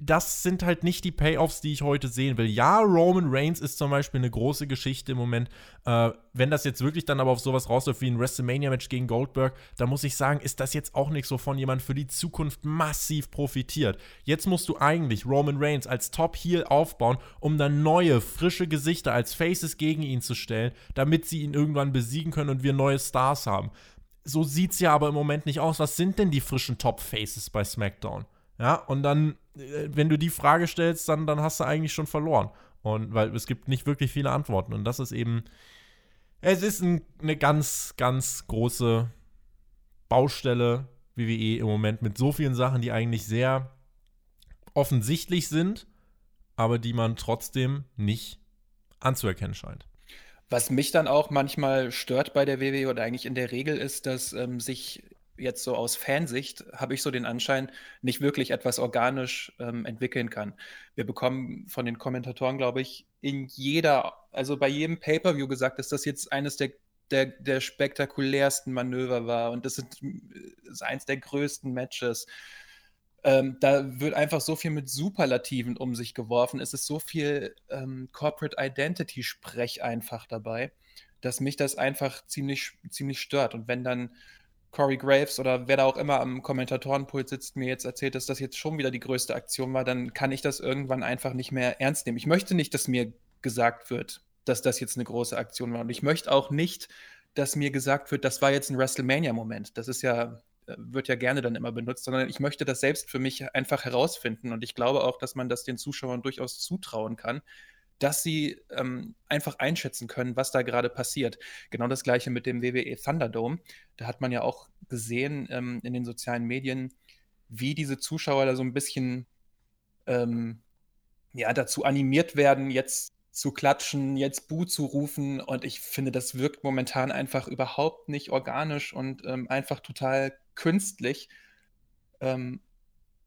Das sind halt nicht die Payoffs, die ich heute sehen will. Ja, Roman Reigns ist zum Beispiel eine große Geschichte im Moment. Äh, wenn das jetzt wirklich dann aber auf sowas rausläuft wie ein WrestleMania-Match gegen Goldberg, dann muss ich sagen, ist das jetzt auch nichts, wovon jemand für die Zukunft massiv profitiert. Jetzt musst du eigentlich Roman Reigns als Top-Heel aufbauen, um dann neue, frische Gesichter als Faces gegen ihn zu stellen, damit sie ihn irgendwann besiegen können und wir neue Stars haben so sieht es ja aber im Moment nicht aus. Was sind denn die frischen Top-Faces bei SmackDown? Ja, und dann, äh, wenn du die Frage stellst, dann, dann hast du eigentlich schon verloren. Und weil es gibt nicht wirklich viele Antworten. Und das ist eben, es ist ein, eine ganz, ganz große Baustelle, WWE im Moment, mit so vielen Sachen, die eigentlich sehr offensichtlich sind, aber die man trotzdem nicht anzuerkennen scheint. Was mich dann auch manchmal stört bei der WWE oder eigentlich in der Regel ist, dass ähm, sich jetzt so aus Fansicht, habe ich so den Anschein, nicht wirklich etwas organisch ähm, entwickeln kann. Wir bekommen von den Kommentatoren, glaube ich, in jeder, also bei jedem Pay-Per-View gesagt, dass das jetzt eines der, der, der spektakulärsten Manöver war und das, sind, das ist eins der größten Matches. Ähm, da wird einfach so viel mit Superlativen um sich geworfen. Es ist so viel ähm, Corporate Identity-Sprech einfach dabei, dass mich das einfach ziemlich, ziemlich stört. Und wenn dann Corey Graves oder wer da auch immer am Kommentatorenpult sitzt, mir jetzt erzählt, dass das jetzt schon wieder die größte Aktion war, dann kann ich das irgendwann einfach nicht mehr ernst nehmen. Ich möchte nicht, dass mir gesagt wird, dass das jetzt eine große Aktion war. Und ich möchte auch nicht, dass mir gesagt wird, das war jetzt ein WrestleMania-Moment. Das ist ja, wird ja gerne dann immer benutzt, sondern ich möchte das selbst für mich einfach herausfinden. Und ich glaube auch, dass man das den Zuschauern durchaus zutrauen kann, dass sie ähm, einfach einschätzen können, was da gerade passiert. Genau das gleiche mit dem WWE Thunderdome. Da hat man ja auch gesehen ähm, in den sozialen Medien, wie diese Zuschauer da so ein bisschen ähm, ja, dazu animiert werden, jetzt zu klatschen, jetzt Bu zu rufen. Und ich finde, das wirkt momentan einfach überhaupt nicht organisch und ähm, einfach total künstlich. Ähm,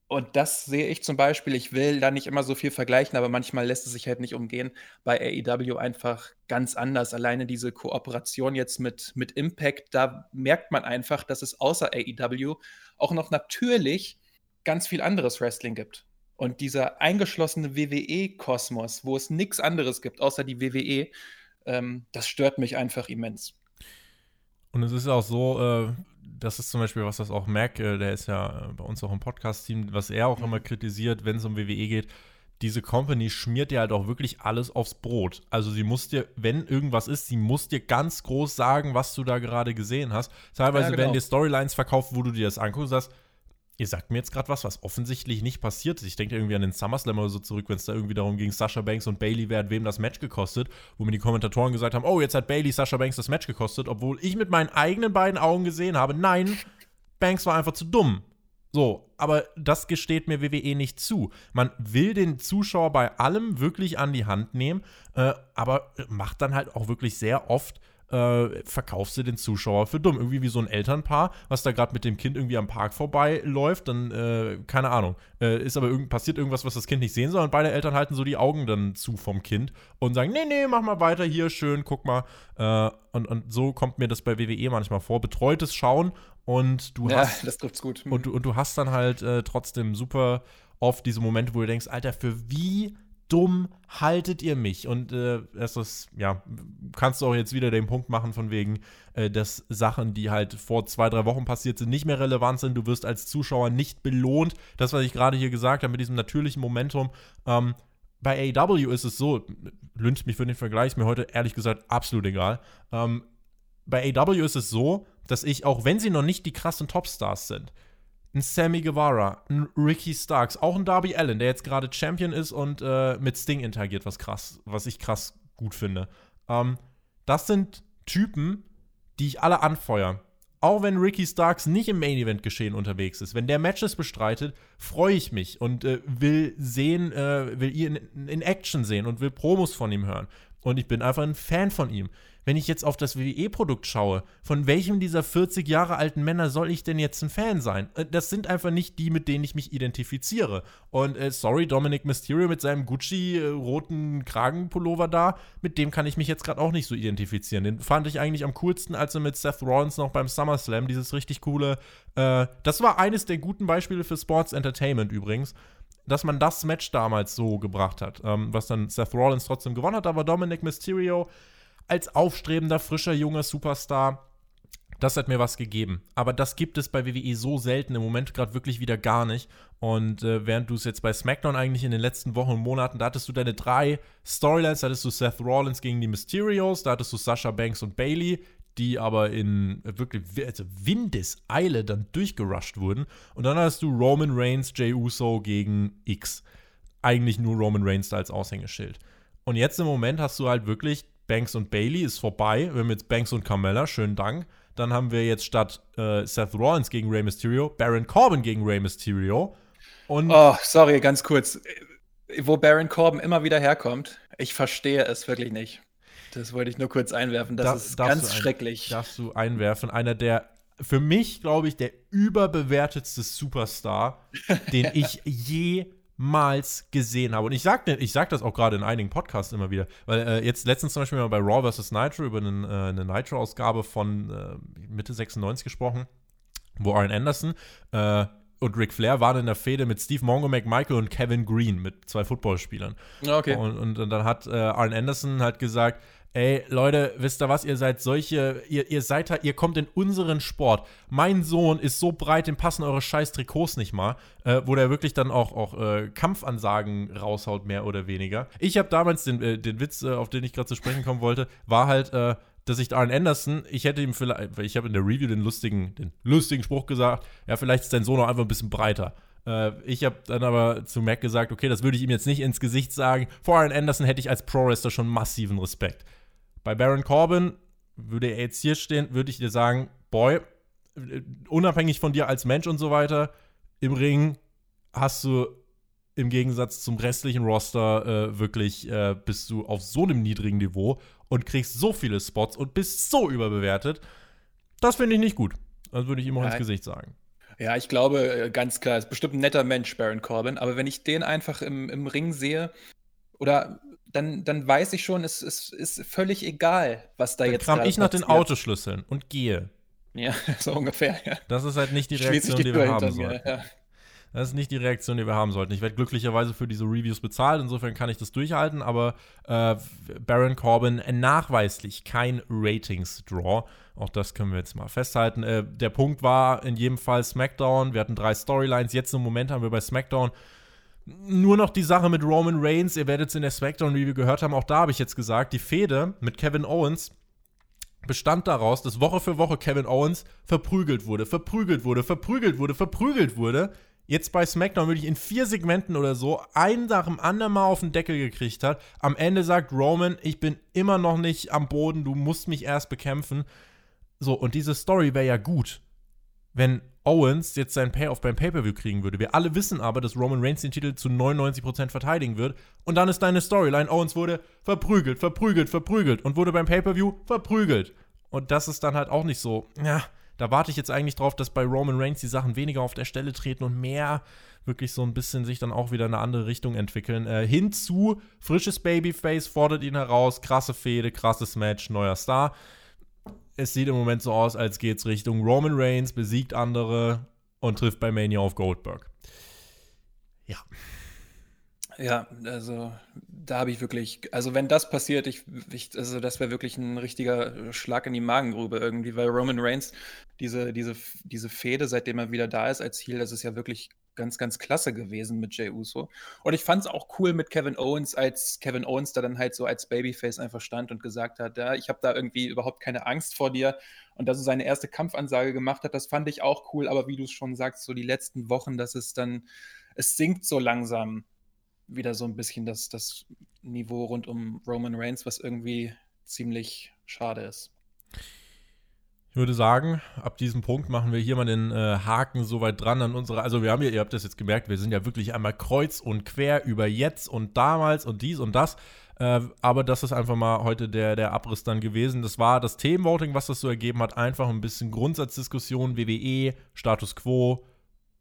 und das sehe ich zum Beispiel, ich will da nicht immer so viel vergleichen, aber manchmal lässt es sich halt nicht umgehen, bei AEW einfach ganz anders. Alleine diese Kooperation jetzt mit, mit Impact, da merkt man einfach, dass es außer AEW auch noch natürlich ganz viel anderes Wrestling gibt. Und dieser eingeschlossene WWE-Kosmos, wo es nichts anderes gibt außer die WWE, ähm, das stört mich einfach immens. Und es ist auch so, äh, das ist zum Beispiel was, das auch Mac, äh, der ist ja äh, bei uns auch im Podcast-Team, was er auch mhm. immer kritisiert, wenn es um WWE geht. Diese Company schmiert dir halt auch wirklich alles aufs Brot. Also sie muss dir, wenn irgendwas ist, sie muss dir ganz groß sagen, was du da gerade gesehen hast. Teilweise ja, genau. werden dir Storylines verkauft, wo du dir das anguckst und sagst, Ihr sagt mir jetzt gerade was, was offensichtlich nicht passiert ist. Ich denke irgendwie an den SummerSlam oder so zurück, wenn es da irgendwie darum ging, Sasha Banks und Bailey, wer hat wem das Match gekostet, wo mir die Kommentatoren gesagt haben, oh, jetzt hat Bailey Sasha Banks das Match gekostet, obwohl ich mit meinen eigenen beiden Augen gesehen habe, nein, Banks war einfach zu dumm. So, aber das gesteht mir WWE nicht zu. Man will den Zuschauer bei allem wirklich an die Hand nehmen, äh, aber macht dann halt auch wirklich sehr oft äh, verkaufst du den Zuschauer für dumm. Irgendwie wie so ein Elternpaar, was da gerade mit dem Kind irgendwie am Park vorbeiläuft, dann, äh, keine Ahnung, äh, ist aber irgend, passiert irgendwas, was das Kind nicht sehen soll und beide Eltern halten so die Augen dann zu vom Kind und sagen, nee, nee, mach mal weiter hier, schön, guck mal. Äh, und, und so kommt mir das bei WWE manchmal vor. Betreutes Schauen und du ja, hast. das trifft's gut. Und, und du hast dann halt äh, trotzdem super oft diese Momente, wo du denkst, Alter, für wie dumm haltet ihr mich? Und äh, das ist, ja, kannst du auch jetzt wieder den Punkt machen, von wegen, äh, dass Sachen, die halt vor zwei, drei Wochen passiert sind, nicht mehr relevant sind. Du wirst als Zuschauer nicht belohnt. Das, was ich gerade hier gesagt habe, mit diesem natürlichen Momentum. Ähm, bei AEW ist es so, lüncht mich für den Vergleich, ist mir heute ehrlich gesagt absolut egal. Ähm, bei AEW ist es so, dass ich, auch wenn sie noch nicht die krassen Topstars sind, ein Sammy Guevara, ein Ricky Starks, auch ein Darby Allen, der jetzt gerade Champion ist und äh, mit Sting interagiert, was krass, was ich krass gut finde. Ähm, das sind Typen, die ich alle anfeuere. Auch wenn Ricky Starks nicht im Main Event geschehen unterwegs ist, wenn der Matches bestreitet, freue ich mich und äh, will sehen, äh, will ihn in, in Action sehen und will Promos von ihm hören. Und ich bin einfach ein Fan von ihm wenn ich jetzt auf das WWE-Produkt schaue, von welchem dieser 40 Jahre alten Männer soll ich denn jetzt ein Fan sein? Äh, das sind einfach nicht die, mit denen ich mich identifiziere. Und äh, sorry, Dominic Mysterio mit seinem Gucci-roten äh, Kragenpullover da, mit dem kann ich mich jetzt gerade auch nicht so identifizieren. Den fand ich eigentlich am coolsten, als er mit Seth Rollins noch beim SummerSlam dieses richtig coole, äh, das war eines der guten Beispiele für Sports Entertainment übrigens dass man das Match damals so gebracht hat, ähm, was dann Seth Rollins trotzdem gewonnen hat, aber Dominic Mysterio als aufstrebender, frischer, junger Superstar. Das hat mir was gegeben. Aber das gibt es bei WWE so selten im Moment gerade wirklich wieder gar nicht. Und äh, während du es jetzt bei SmackDown eigentlich in den letzten Wochen und Monaten, da hattest du deine drei Storylines, da hattest du Seth Rollins gegen die Mysterios, da hattest du Sasha Banks und Bailey, die aber in wirklich also Windeseile dann durchgerusht wurden. Und dann hast du Roman Reigns, Jey Uso gegen X. Eigentlich nur Roman Reigns da als Aushängeschild. Und jetzt im Moment hast du halt wirklich Banks und Bailey ist vorbei. Wir haben jetzt Banks und Carmella, schönen Dank. Dann haben wir jetzt statt äh, Seth Rollins gegen Rey Mysterio, Baron Corbin gegen Rey Mysterio. Und oh, sorry, ganz kurz. Wo Baron Corbin immer wieder herkommt, ich verstehe es wirklich nicht. Das wollte ich nur kurz einwerfen. Das da, ist ganz ein, schrecklich. Darfst du einwerfen. Einer der, für mich, glaube ich, der überbewertetste Superstar, den [LAUGHS] ich jemals gesehen habe. Und ich sage ich sag das auch gerade in einigen Podcasts immer wieder. Weil äh, jetzt letztens zum Beispiel mal bei Raw vs. Nitro über einen, äh, eine Nitro-Ausgabe von äh, Mitte 96 gesprochen, wo Arn Anderson äh, und Ric Flair waren in der Fehde mit Steve Mongo McMichael und Kevin Green, mit zwei Footballspielern. Okay. Und, und, und dann hat äh, Arn Anderson halt gesagt, ey, Leute, wisst ihr was, ihr seid solche, ihr, ihr seid ihr kommt in unseren Sport. Mein Sohn ist so breit, dem passen eure scheiß Trikots nicht mal, äh, wo der wirklich dann auch, auch äh, Kampfansagen raushaut, mehr oder weniger. Ich habe damals den, äh, den Witz, äh, auf den ich gerade zu sprechen kommen wollte, war halt, äh, dass ich Arn Anderson, ich hätte ihm vielleicht, ich habe in der Review den lustigen, den lustigen Spruch gesagt, ja, vielleicht ist dein Sohn auch einfach ein bisschen breiter. Äh, ich habe dann aber zu Mac gesagt, okay, das würde ich ihm jetzt nicht ins Gesicht sagen. Vor Arn Anderson hätte ich als Pro-Wrestler schon massiven Respekt. Bei Baron Corbin würde er jetzt hier stehen, würde ich dir sagen, Boy, unabhängig von dir als Mensch und so weiter, im Ring hast du im Gegensatz zum restlichen Roster äh, wirklich äh, bist du auf so einem niedrigen Niveau und kriegst so viele Spots und bist so überbewertet. Das finde ich nicht gut. Das würde ich ihm auch ja, ins Gesicht sagen. Ja, ich glaube äh, ganz klar, ist bestimmt ein netter Mensch, Baron Corbin, aber wenn ich den einfach im, im Ring sehe, oder dann, dann weiß ich schon, es, es ist völlig egal, was da dann jetzt kram ich nach den Autoschlüsseln und gehe. Ja, [LAUGHS] so ungefähr, ja. Das ist halt nicht die Reaktion, die, die wir haben sollten. Ja. Das ist nicht die Reaktion, die wir haben sollten. Ich werde glücklicherweise für diese Reviews bezahlt, insofern kann ich das durchhalten, aber äh, Baron Corbin nachweislich kein Ratings-Draw. Auch das können wir jetzt mal festhalten. Äh, der Punkt war in jedem Fall SmackDown. Wir hatten drei Storylines. Jetzt im Moment haben wir bei SmackDown nur noch die Sache mit Roman Reigns, ihr werdet es in der SmackDown-Review gehört haben, auch da habe ich jetzt gesagt, die Fehde mit Kevin Owens bestand daraus, dass Woche für Woche Kevin Owens verprügelt wurde, verprügelt wurde, verprügelt wurde, verprügelt wurde. Jetzt bei SmackDown wirklich in vier Segmenten oder so ein nach dem anderen mal auf den Deckel gekriegt hat. Am Ende sagt Roman, ich bin immer noch nicht am Boden, du musst mich erst bekämpfen. So, und diese Story wäre ja gut, wenn Owens jetzt seinen Payoff beim Pay-Per-View kriegen würde. Wir alle wissen aber, dass Roman Reigns den Titel zu 99% verteidigen wird. Und dann ist deine Storyline, Owens wurde verprügelt, verprügelt, verprügelt und wurde beim Pay-Per-View verprügelt. Und das ist dann halt auch nicht so, ja, da warte ich jetzt eigentlich drauf, dass bei Roman Reigns die Sachen weniger auf der Stelle treten und mehr wirklich so ein bisschen sich dann auch wieder in eine andere Richtung entwickeln. Äh, hinzu, frisches Babyface fordert ihn heraus, krasse Fehde, krasses Match, neuer Star es sieht im Moment so aus, als geht es Richtung Roman Reigns, besiegt andere und trifft bei Mania auf Goldberg. Ja. Ja, also da habe ich wirklich, also wenn das passiert, ich, ich also das wäre wirklich ein richtiger Schlag in die Magengrube irgendwie, weil Roman Reigns diese, diese, diese Fehde, seitdem er wieder da ist als Ziel, das ist ja wirklich ganz, ganz klasse gewesen mit Jay Uso. Und ich fand es auch cool mit Kevin Owens, als Kevin Owens da dann halt so als Babyface einfach stand und gesagt hat, ja, ich habe da irgendwie überhaupt keine Angst vor dir. Und dass er seine erste Kampfansage gemacht hat, das fand ich auch cool. Aber wie du es schon sagst, so die letzten Wochen, dass es dann, es sinkt so langsam wieder so ein bisschen das, das Niveau rund um Roman Reigns, was irgendwie ziemlich schade ist. Ich würde sagen, ab diesem Punkt machen wir hier mal den äh, Haken so weit dran an unsere. Also, wir haben ja, ihr habt das jetzt gemerkt, wir sind ja wirklich einmal kreuz und quer über jetzt und damals und dies und das. Äh, aber das ist einfach mal heute der, der Abriss dann gewesen. Das war das Themenvoting, was das so ergeben hat. Einfach ein bisschen Grundsatzdiskussion, WWE, Status Quo.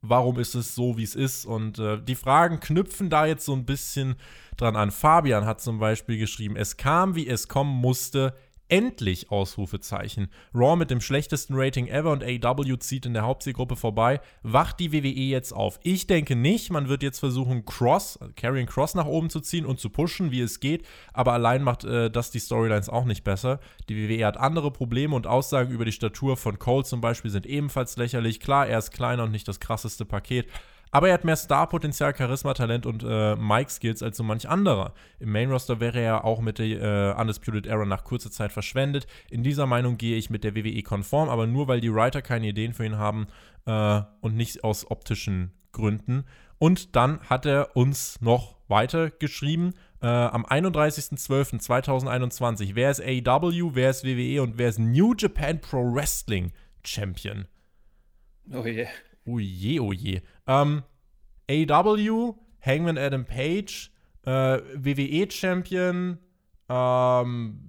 Warum ist es so, wie es ist? Und äh, die Fragen knüpfen da jetzt so ein bisschen dran an. Fabian hat zum Beispiel geschrieben: Es kam, wie es kommen musste. Endlich Ausrufezeichen. Raw mit dem schlechtesten Rating ever und AW zieht in der Hauptzielgruppe vorbei. Wacht die WWE jetzt auf? Ich denke nicht. Man wird jetzt versuchen, Cross, Carrying Cross nach oben zu ziehen und zu pushen, wie es geht. Aber allein macht äh, das die Storylines auch nicht besser. Die WWE hat andere Probleme und Aussagen über die Statur von Cole zum Beispiel sind ebenfalls lächerlich. Klar, er ist kleiner und nicht das krasseste Paket. Aber er hat mehr Starpotenzial, Charisma, Talent und äh, Mike-Skills als so manch anderer. Im Main-Roster wäre er auch mit der äh, Undisputed Era nach kurzer Zeit verschwendet. In dieser Meinung gehe ich mit der WWE konform, aber nur weil die Writer keine Ideen für ihn haben äh, und nicht aus optischen Gründen. Und dann hat er uns noch weiter geschrieben. äh, am 31.12.2021. Wer ist AEW, wer ist WWE und wer ist New Japan Pro Wrestling Champion? Oh je. Oh je, oh je. Ähm, AEW, Hangman Adam Page, äh, WWE Champion, ähm,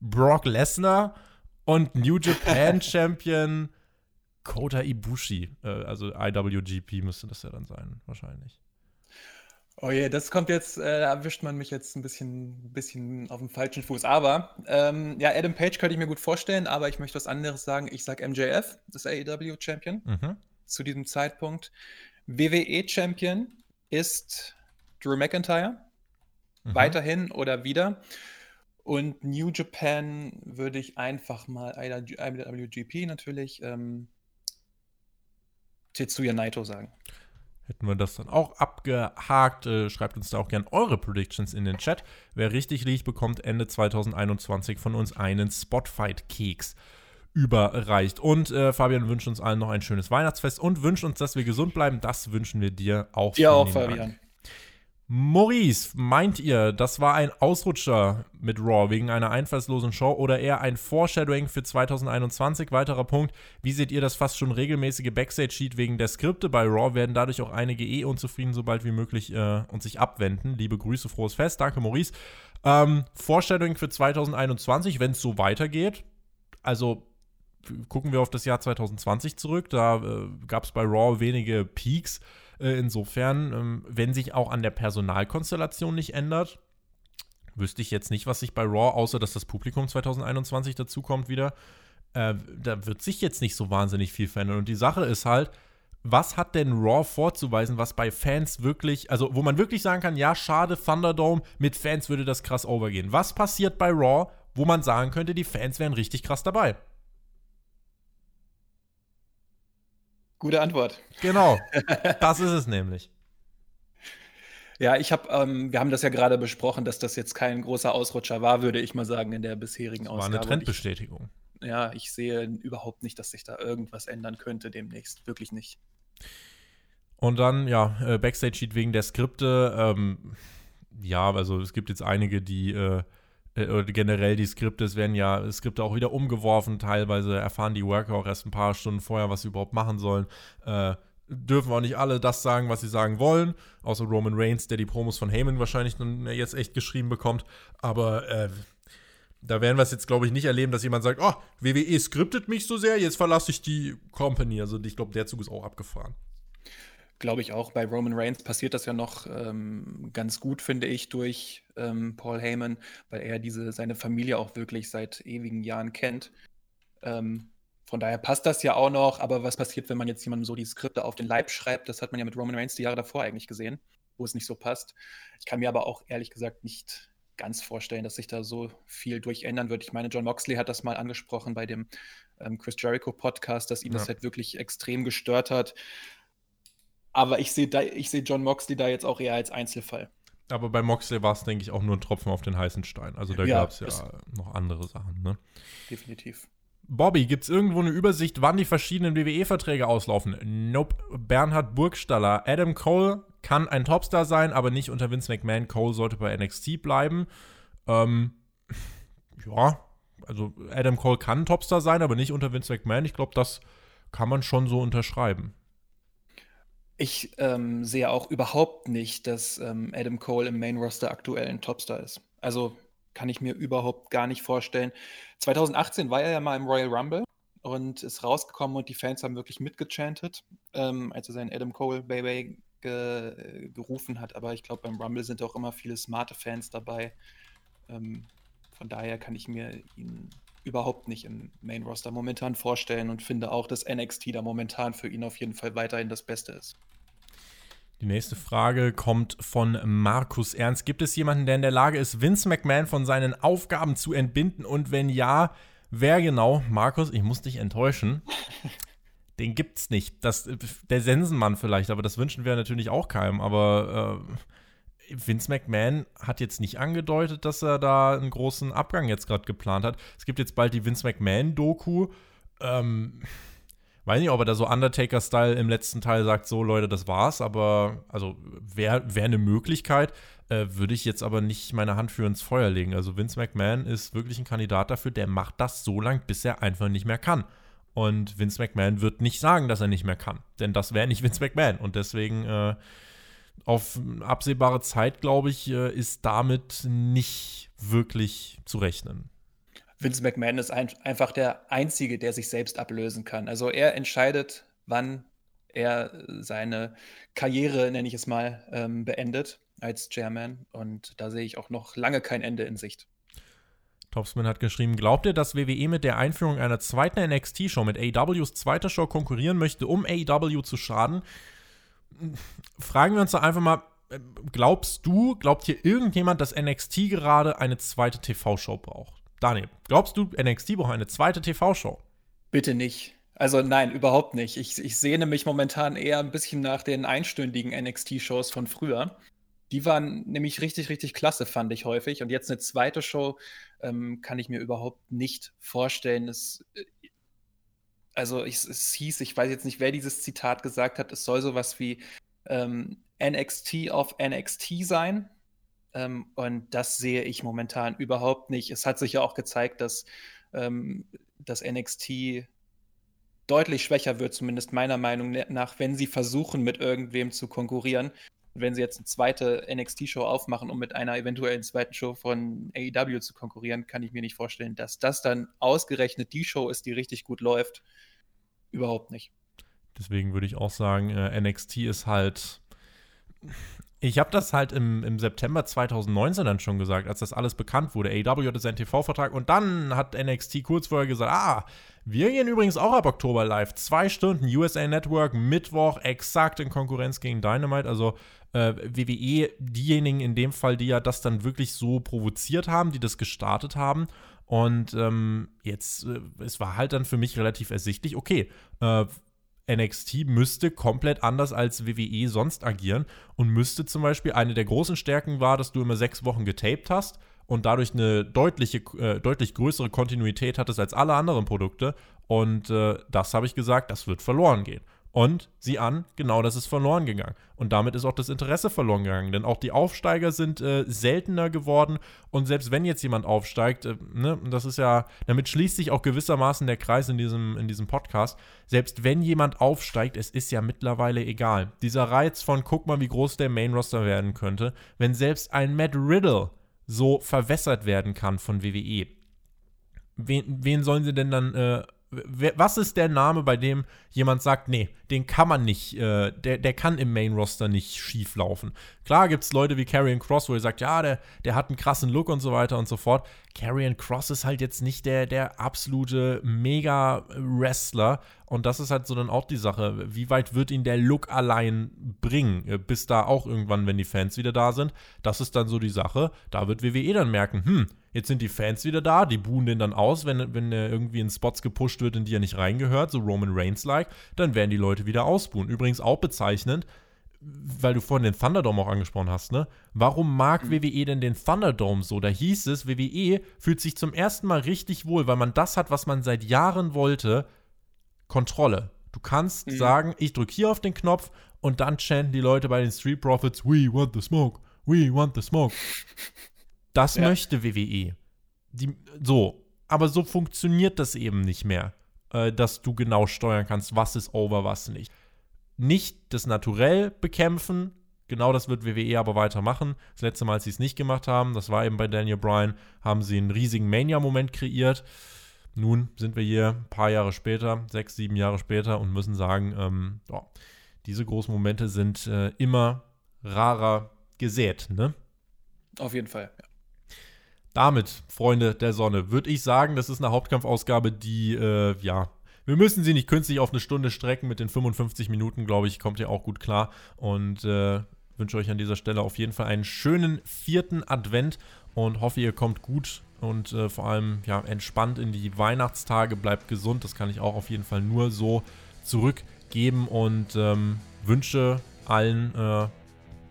Brock Lesnar und New Japan [LAUGHS] Champion Kota Ibushi. Äh, also IWGP müsste das ja dann sein, wahrscheinlich. Oh je, das kommt jetzt, äh, erwischt man mich jetzt ein bisschen, bisschen auf dem falschen Fuß. Aber, ähm, ja, Adam Page könnte ich mir gut vorstellen, aber ich möchte was anderes sagen. Ich sage MJF, das AEW-Champion, mhm. zu diesem Zeitpunkt. WWE-Champion ist Drew McIntyre, mhm. weiterhin oder wieder. Und New Japan würde ich einfach mal IWGP natürlich ähm, Tetsuya Naito sagen. Hätten wir das dann auch abgehakt. Äh, schreibt uns da auch gern eure Predictions in den Chat. Wer richtig liegt, bekommt Ende 2021 von uns einen Spotfight-Keks überreicht. Und äh, Fabian wünscht uns allen noch ein schönes Weihnachtsfest und wünscht uns, dass wir gesund bleiben. Das wünschen wir dir auch. Dir auch, Fabian. Dank. Maurice, meint ihr, das war ein Ausrutscher mit Raw wegen einer einfallslosen Show oder eher ein Foreshadowing für 2021? Weiterer Punkt, wie seht ihr das fast schon regelmäßige Backstage-Sheet wegen der Skripte bei Raw? Werden dadurch auch einige eh unzufrieden, sobald wie möglich äh, und sich abwenden? Liebe Grüße, frohes Fest. Danke, Maurice. Ähm, Foreshadowing für 2021, wenn es so weitergeht. Also gucken wir auf das Jahr 2020 zurück. Da äh, gab es bei Raw wenige Peaks. Äh, insofern, ähm, wenn sich auch an der Personalkonstellation nicht ändert, wüsste ich jetzt nicht, was sich bei Raw, außer dass das Publikum 2021 dazukommt wieder, äh, da wird sich jetzt nicht so wahnsinnig viel verändern. Und die Sache ist halt, was hat denn Raw vorzuweisen, was bei Fans wirklich, also wo man wirklich sagen kann, ja, schade, Thunderdome, mit Fans würde das krass overgehen. Was passiert bei Raw, wo man sagen könnte, die Fans wären richtig krass dabei? Gute Antwort. Genau, [LAUGHS] das ist es nämlich. Ja, ich habe, ähm, wir haben das ja gerade besprochen, dass das jetzt kein großer Ausrutscher war, würde ich mal sagen, in der bisherigen das Ausgabe. War eine Trendbestätigung. Ich, ja, ich sehe überhaupt nicht, dass sich da irgendwas ändern könnte demnächst. Wirklich nicht. Und dann, ja, äh, Backstage-Sheet wegen der Skripte. Ähm, ja, also es gibt jetzt einige, die äh, oder generell die Skripte, es werden ja Skripte auch wieder umgeworfen. Teilweise erfahren die Worker auch erst ein paar Stunden vorher, was sie überhaupt machen sollen. Äh, dürfen auch nicht alle das sagen, was sie sagen wollen. Außer Roman Reigns, der die Promos von Heyman wahrscheinlich dann jetzt echt geschrieben bekommt. Aber äh, da werden wir es jetzt, glaube ich, nicht erleben, dass jemand sagt, oh, WWE skriptet mich so sehr, jetzt verlasse ich die Company. Also ich glaube, der Zug ist auch abgefahren. Glaube ich auch. Bei Roman Reigns passiert das ja noch ähm, ganz gut, finde ich, durch ähm, Paul Heyman, weil er diese, seine Familie auch wirklich seit ewigen Jahren kennt. Ähm, von daher passt das ja auch noch, aber was passiert, wenn man jetzt jemandem so die Skripte auf den Leib schreibt? Das hat man ja mit Roman Reigns die Jahre davor eigentlich gesehen, wo es nicht so passt. Ich kann mir aber auch ehrlich gesagt nicht ganz vorstellen, dass sich da so viel durchändern wird. Ich meine, John Moxley hat das mal angesprochen bei dem ähm, Chris Jericho Podcast, dass ihn ja. das halt wirklich extrem gestört hat. Aber ich sehe seh John Moxley da jetzt auch eher als Einzelfall. Aber bei Moxley war es, denke ich, auch nur ein Tropfen auf den heißen Stein. Also da ja, gab es ja noch andere Sachen. Ne? Definitiv. Bobby, gibt es irgendwo eine Übersicht, wann die verschiedenen WWE-Verträge auslaufen? Nope. Bernhard Burgstaller. Adam Cole kann ein Topstar sein, aber nicht unter Vince McMahon. Cole sollte bei NXT bleiben. Ähm, [LAUGHS] ja, also Adam Cole kann ein Topstar sein, aber nicht unter Vince McMahon. Ich glaube, das kann man schon so unterschreiben. Ich ähm, sehe auch überhaupt nicht, dass ähm, Adam Cole im Main Roster aktuell ein Topstar ist. Also kann ich mir überhaupt gar nicht vorstellen. 2018 war er ja mal im Royal Rumble und ist rausgekommen und die Fans haben wirklich mitgechantet, ähm, als er seinen Adam Cole Baby ge gerufen hat. Aber ich glaube, beim Rumble sind auch immer viele smarte Fans dabei. Ähm, von daher kann ich mir ihn überhaupt nicht im Main Roster momentan vorstellen und finde auch, dass NXT da momentan für ihn auf jeden Fall weiterhin das Beste ist. Die nächste Frage kommt von Markus Ernst. Gibt es jemanden, der in der Lage ist, Vince McMahon von seinen Aufgaben zu entbinden? Und wenn ja, wer genau? Markus, ich muss dich enttäuschen. [LAUGHS] Den gibt's nicht. Das, der Sensenmann vielleicht, aber das wünschen wir natürlich auch keinem. Aber äh, Vince McMahon hat jetzt nicht angedeutet, dass er da einen großen Abgang jetzt gerade geplant hat. Es gibt jetzt bald die Vince McMahon-Doku. Ähm, weiß nicht, ob er da so Undertaker-Style im letzten Teil sagt, so Leute, das war's, aber also wäre wär eine Möglichkeit, äh, würde ich jetzt aber nicht meine Hand für ins Feuer legen. Also Vince McMahon ist wirklich ein Kandidat dafür, der macht das so lang, bis er einfach nicht mehr kann. Und Vince McMahon wird nicht sagen, dass er nicht mehr kann, denn das wäre nicht Vince McMahon. Und deswegen äh, auf absehbare Zeit, glaube ich, äh, ist damit nicht wirklich zu rechnen. Vince McMahon ist ein, einfach der Einzige, der sich selbst ablösen kann. Also er entscheidet, wann er seine Karriere, nenne ich es mal, ähm, beendet als Chairman. Und da sehe ich auch noch lange kein Ende in Sicht. Topsman hat geschrieben, glaubt ihr, dass WWE mit der Einführung einer zweiten NXT-Show mit AEWs zweiter Show konkurrieren möchte, um AEW zu schaden? Fragen wir uns doch einfach mal, glaubst du, glaubt hier irgendjemand, dass NXT gerade eine zweite TV-Show braucht? Daniel, glaubst du, NXT braucht eine zweite TV-Show? Bitte nicht. Also nein, überhaupt nicht. Ich, ich sehne mich momentan eher ein bisschen nach den einstündigen NXT-Shows von früher. Die waren nämlich richtig, richtig klasse, fand ich häufig. Und jetzt eine zweite Show ähm, kann ich mir überhaupt nicht vorstellen. Es, äh, also ich, es hieß, ich weiß jetzt nicht, wer dieses Zitat gesagt hat, es soll sowas wie ähm, NXT auf NXT sein. Ähm, und das sehe ich momentan überhaupt nicht. Es hat sich ja auch gezeigt, dass ähm, das NXT deutlich schwächer wird, zumindest meiner Meinung nach, wenn sie versuchen, mit irgendwem zu konkurrieren. Wenn sie jetzt eine zweite NXT-Show aufmachen, um mit einer eventuellen zweiten Show von AEW zu konkurrieren, kann ich mir nicht vorstellen, dass das dann ausgerechnet die Show ist, die richtig gut läuft. Überhaupt nicht. Deswegen würde ich auch sagen, äh, NXT ist halt ich habe das halt im, im September 2019 dann schon gesagt, als das alles bekannt wurde. AEW hatte seinen TV-Vertrag und dann hat NXT kurz vorher gesagt, ah, wir gehen übrigens auch ab Oktober live. Zwei Stunden USA Network, Mittwoch, exakt in Konkurrenz gegen Dynamite. Also äh, WWE, diejenigen in dem Fall, die ja das dann wirklich so provoziert haben, die das gestartet haben. Und ähm, jetzt, äh, es war halt dann für mich relativ ersichtlich, okay, äh, NXT müsste komplett anders als WWE sonst agieren und müsste zum Beispiel, eine der großen Stärken war, dass du immer sechs Wochen getaped hast und dadurch eine deutliche, äh, deutlich größere Kontinuität hattest als alle anderen Produkte. Und äh, das habe ich gesagt, das wird verloren gehen. Und sieh an, genau das ist verloren gegangen. Und damit ist auch das Interesse verloren gegangen. Denn auch die Aufsteiger sind äh, seltener geworden. Und selbst wenn jetzt jemand aufsteigt, äh, ne, das ist ja, damit schließt sich auch gewissermaßen der Kreis in diesem, in diesem Podcast. Selbst wenn jemand aufsteigt, es ist ja mittlerweile egal. Dieser Reiz von, guck mal, wie groß der Main Roster werden könnte, wenn selbst ein Matt Riddle so verwässert werden kann von WWE. Wen, wen sollen sie denn dann äh, was ist der Name, bei dem jemand sagt, nee, den kann man nicht, äh, der, der kann im Main-Roster nicht schief laufen. Klar gibt es Leute wie Karrion Cross, wo ihr sagt, ja, der, der hat einen krassen Look und so weiter und so fort. Karrion Cross ist halt jetzt nicht der, der absolute Mega-Wrestler und das ist halt so dann auch die Sache, wie weit wird ihn der Look allein bringen, äh, bis da auch irgendwann, wenn die Fans wieder da sind. Das ist dann so die Sache, da wird WWE dann merken, hm, Jetzt sind die Fans wieder da, die buhen den dann aus, wenn, wenn er irgendwie in Spots gepusht wird, in die er nicht reingehört, so Roman Reigns-like, dann werden die Leute wieder ausbuhen. Übrigens auch bezeichnend, weil du vorhin den Thunderdome auch angesprochen hast, ne? Warum mag mhm. WWE denn den Thunderdome so? Da hieß es, WWE fühlt sich zum ersten Mal richtig wohl, weil man das hat, was man seit Jahren wollte: Kontrolle. Du kannst mhm. sagen, ich drücke hier auf den Knopf und dann chanten die Leute bei den Street Profits, we want the smoke, we want the smoke. Das ja. möchte WWE. Die, so. Aber so funktioniert das eben nicht mehr, äh, dass du genau steuern kannst, was ist over, was nicht. Nicht das Naturell bekämpfen, genau das wird WWE aber weitermachen. Das letzte Mal, als sie es nicht gemacht haben, das war eben bei Daniel Bryan, haben sie einen riesigen Mania-Moment kreiert. Nun sind wir hier ein paar Jahre später, sechs, sieben Jahre später und müssen sagen, ähm, ja, diese großen Momente sind äh, immer rarer gesät, ne? Auf jeden Fall, ja. Damit, Freunde der Sonne, würde ich sagen, das ist eine Hauptkampfausgabe, die, äh, ja, wir müssen sie nicht künstlich auf eine Stunde strecken. Mit den 55 Minuten, glaube ich, kommt ihr auch gut klar. Und äh, wünsche euch an dieser Stelle auf jeden Fall einen schönen vierten Advent und hoffe, ihr kommt gut und äh, vor allem ja, entspannt in die Weihnachtstage. Bleibt gesund, das kann ich auch auf jeden Fall nur so zurückgeben und ähm, wünsche allen äh,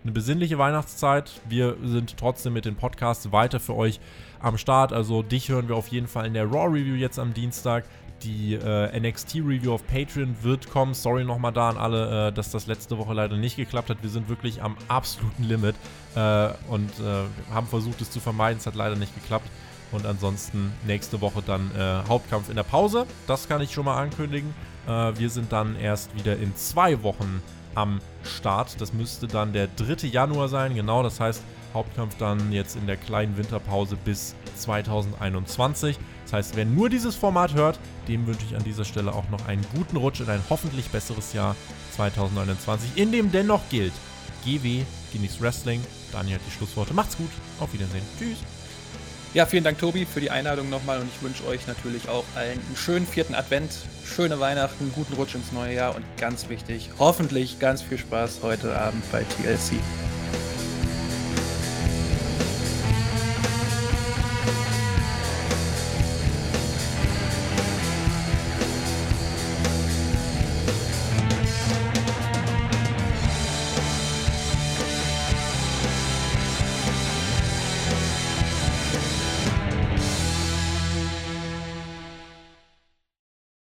eine besinnliche Weihnachtszeit. Wir sind trotzdem mit den Podcasts weiter für euch am Start. Also dich hören wir auf jeden Fall in der Raw Review jetzt am Dienstag. die äh, NXT-Review auf Patreon wird kommen. Sorry nochmal da an alle, äh, dass das letzte Woche leider nicht geklappt hat. Wir sind wirklich am absoluten Limit äh, und äh, haben versucht, es zu vermeiden. Es hat leider nicht geklappt. Und ansonsten nächste Woche dann äh, Hauptkampf in der Pause. Das kann ich schon mal ankündigen. Äh, wir sind dann erst wieder in zwei Wochen am Start. Das müsste dann der 3. Januar sein. Genau, das heißt Hauptkampf dann jetzt in der kleinen Winterpause bis 2021. Das heißt, wer nur dieses Format hört, dem wünsche ich an dieser Stelle auch noch einen guten Rutsch in ein hoffentlich besseres Jahr 2029, in dem dennoch gilt, GW, genießt Wrestling. Daniel hat die Schlussworte. Macht's gut. Auf Wiedersehen. Tschüss. Ja, vielen Dank, Tobi, für die Einladung nochmal und ich wünsche euch natürlich auch allen einen schönen vierten Advent, schöne Weihnachten, guten Rutsch ins neue Jahr und ganz wichtig, hoffentlich ganz viel Spaß heute Abend bei TLC.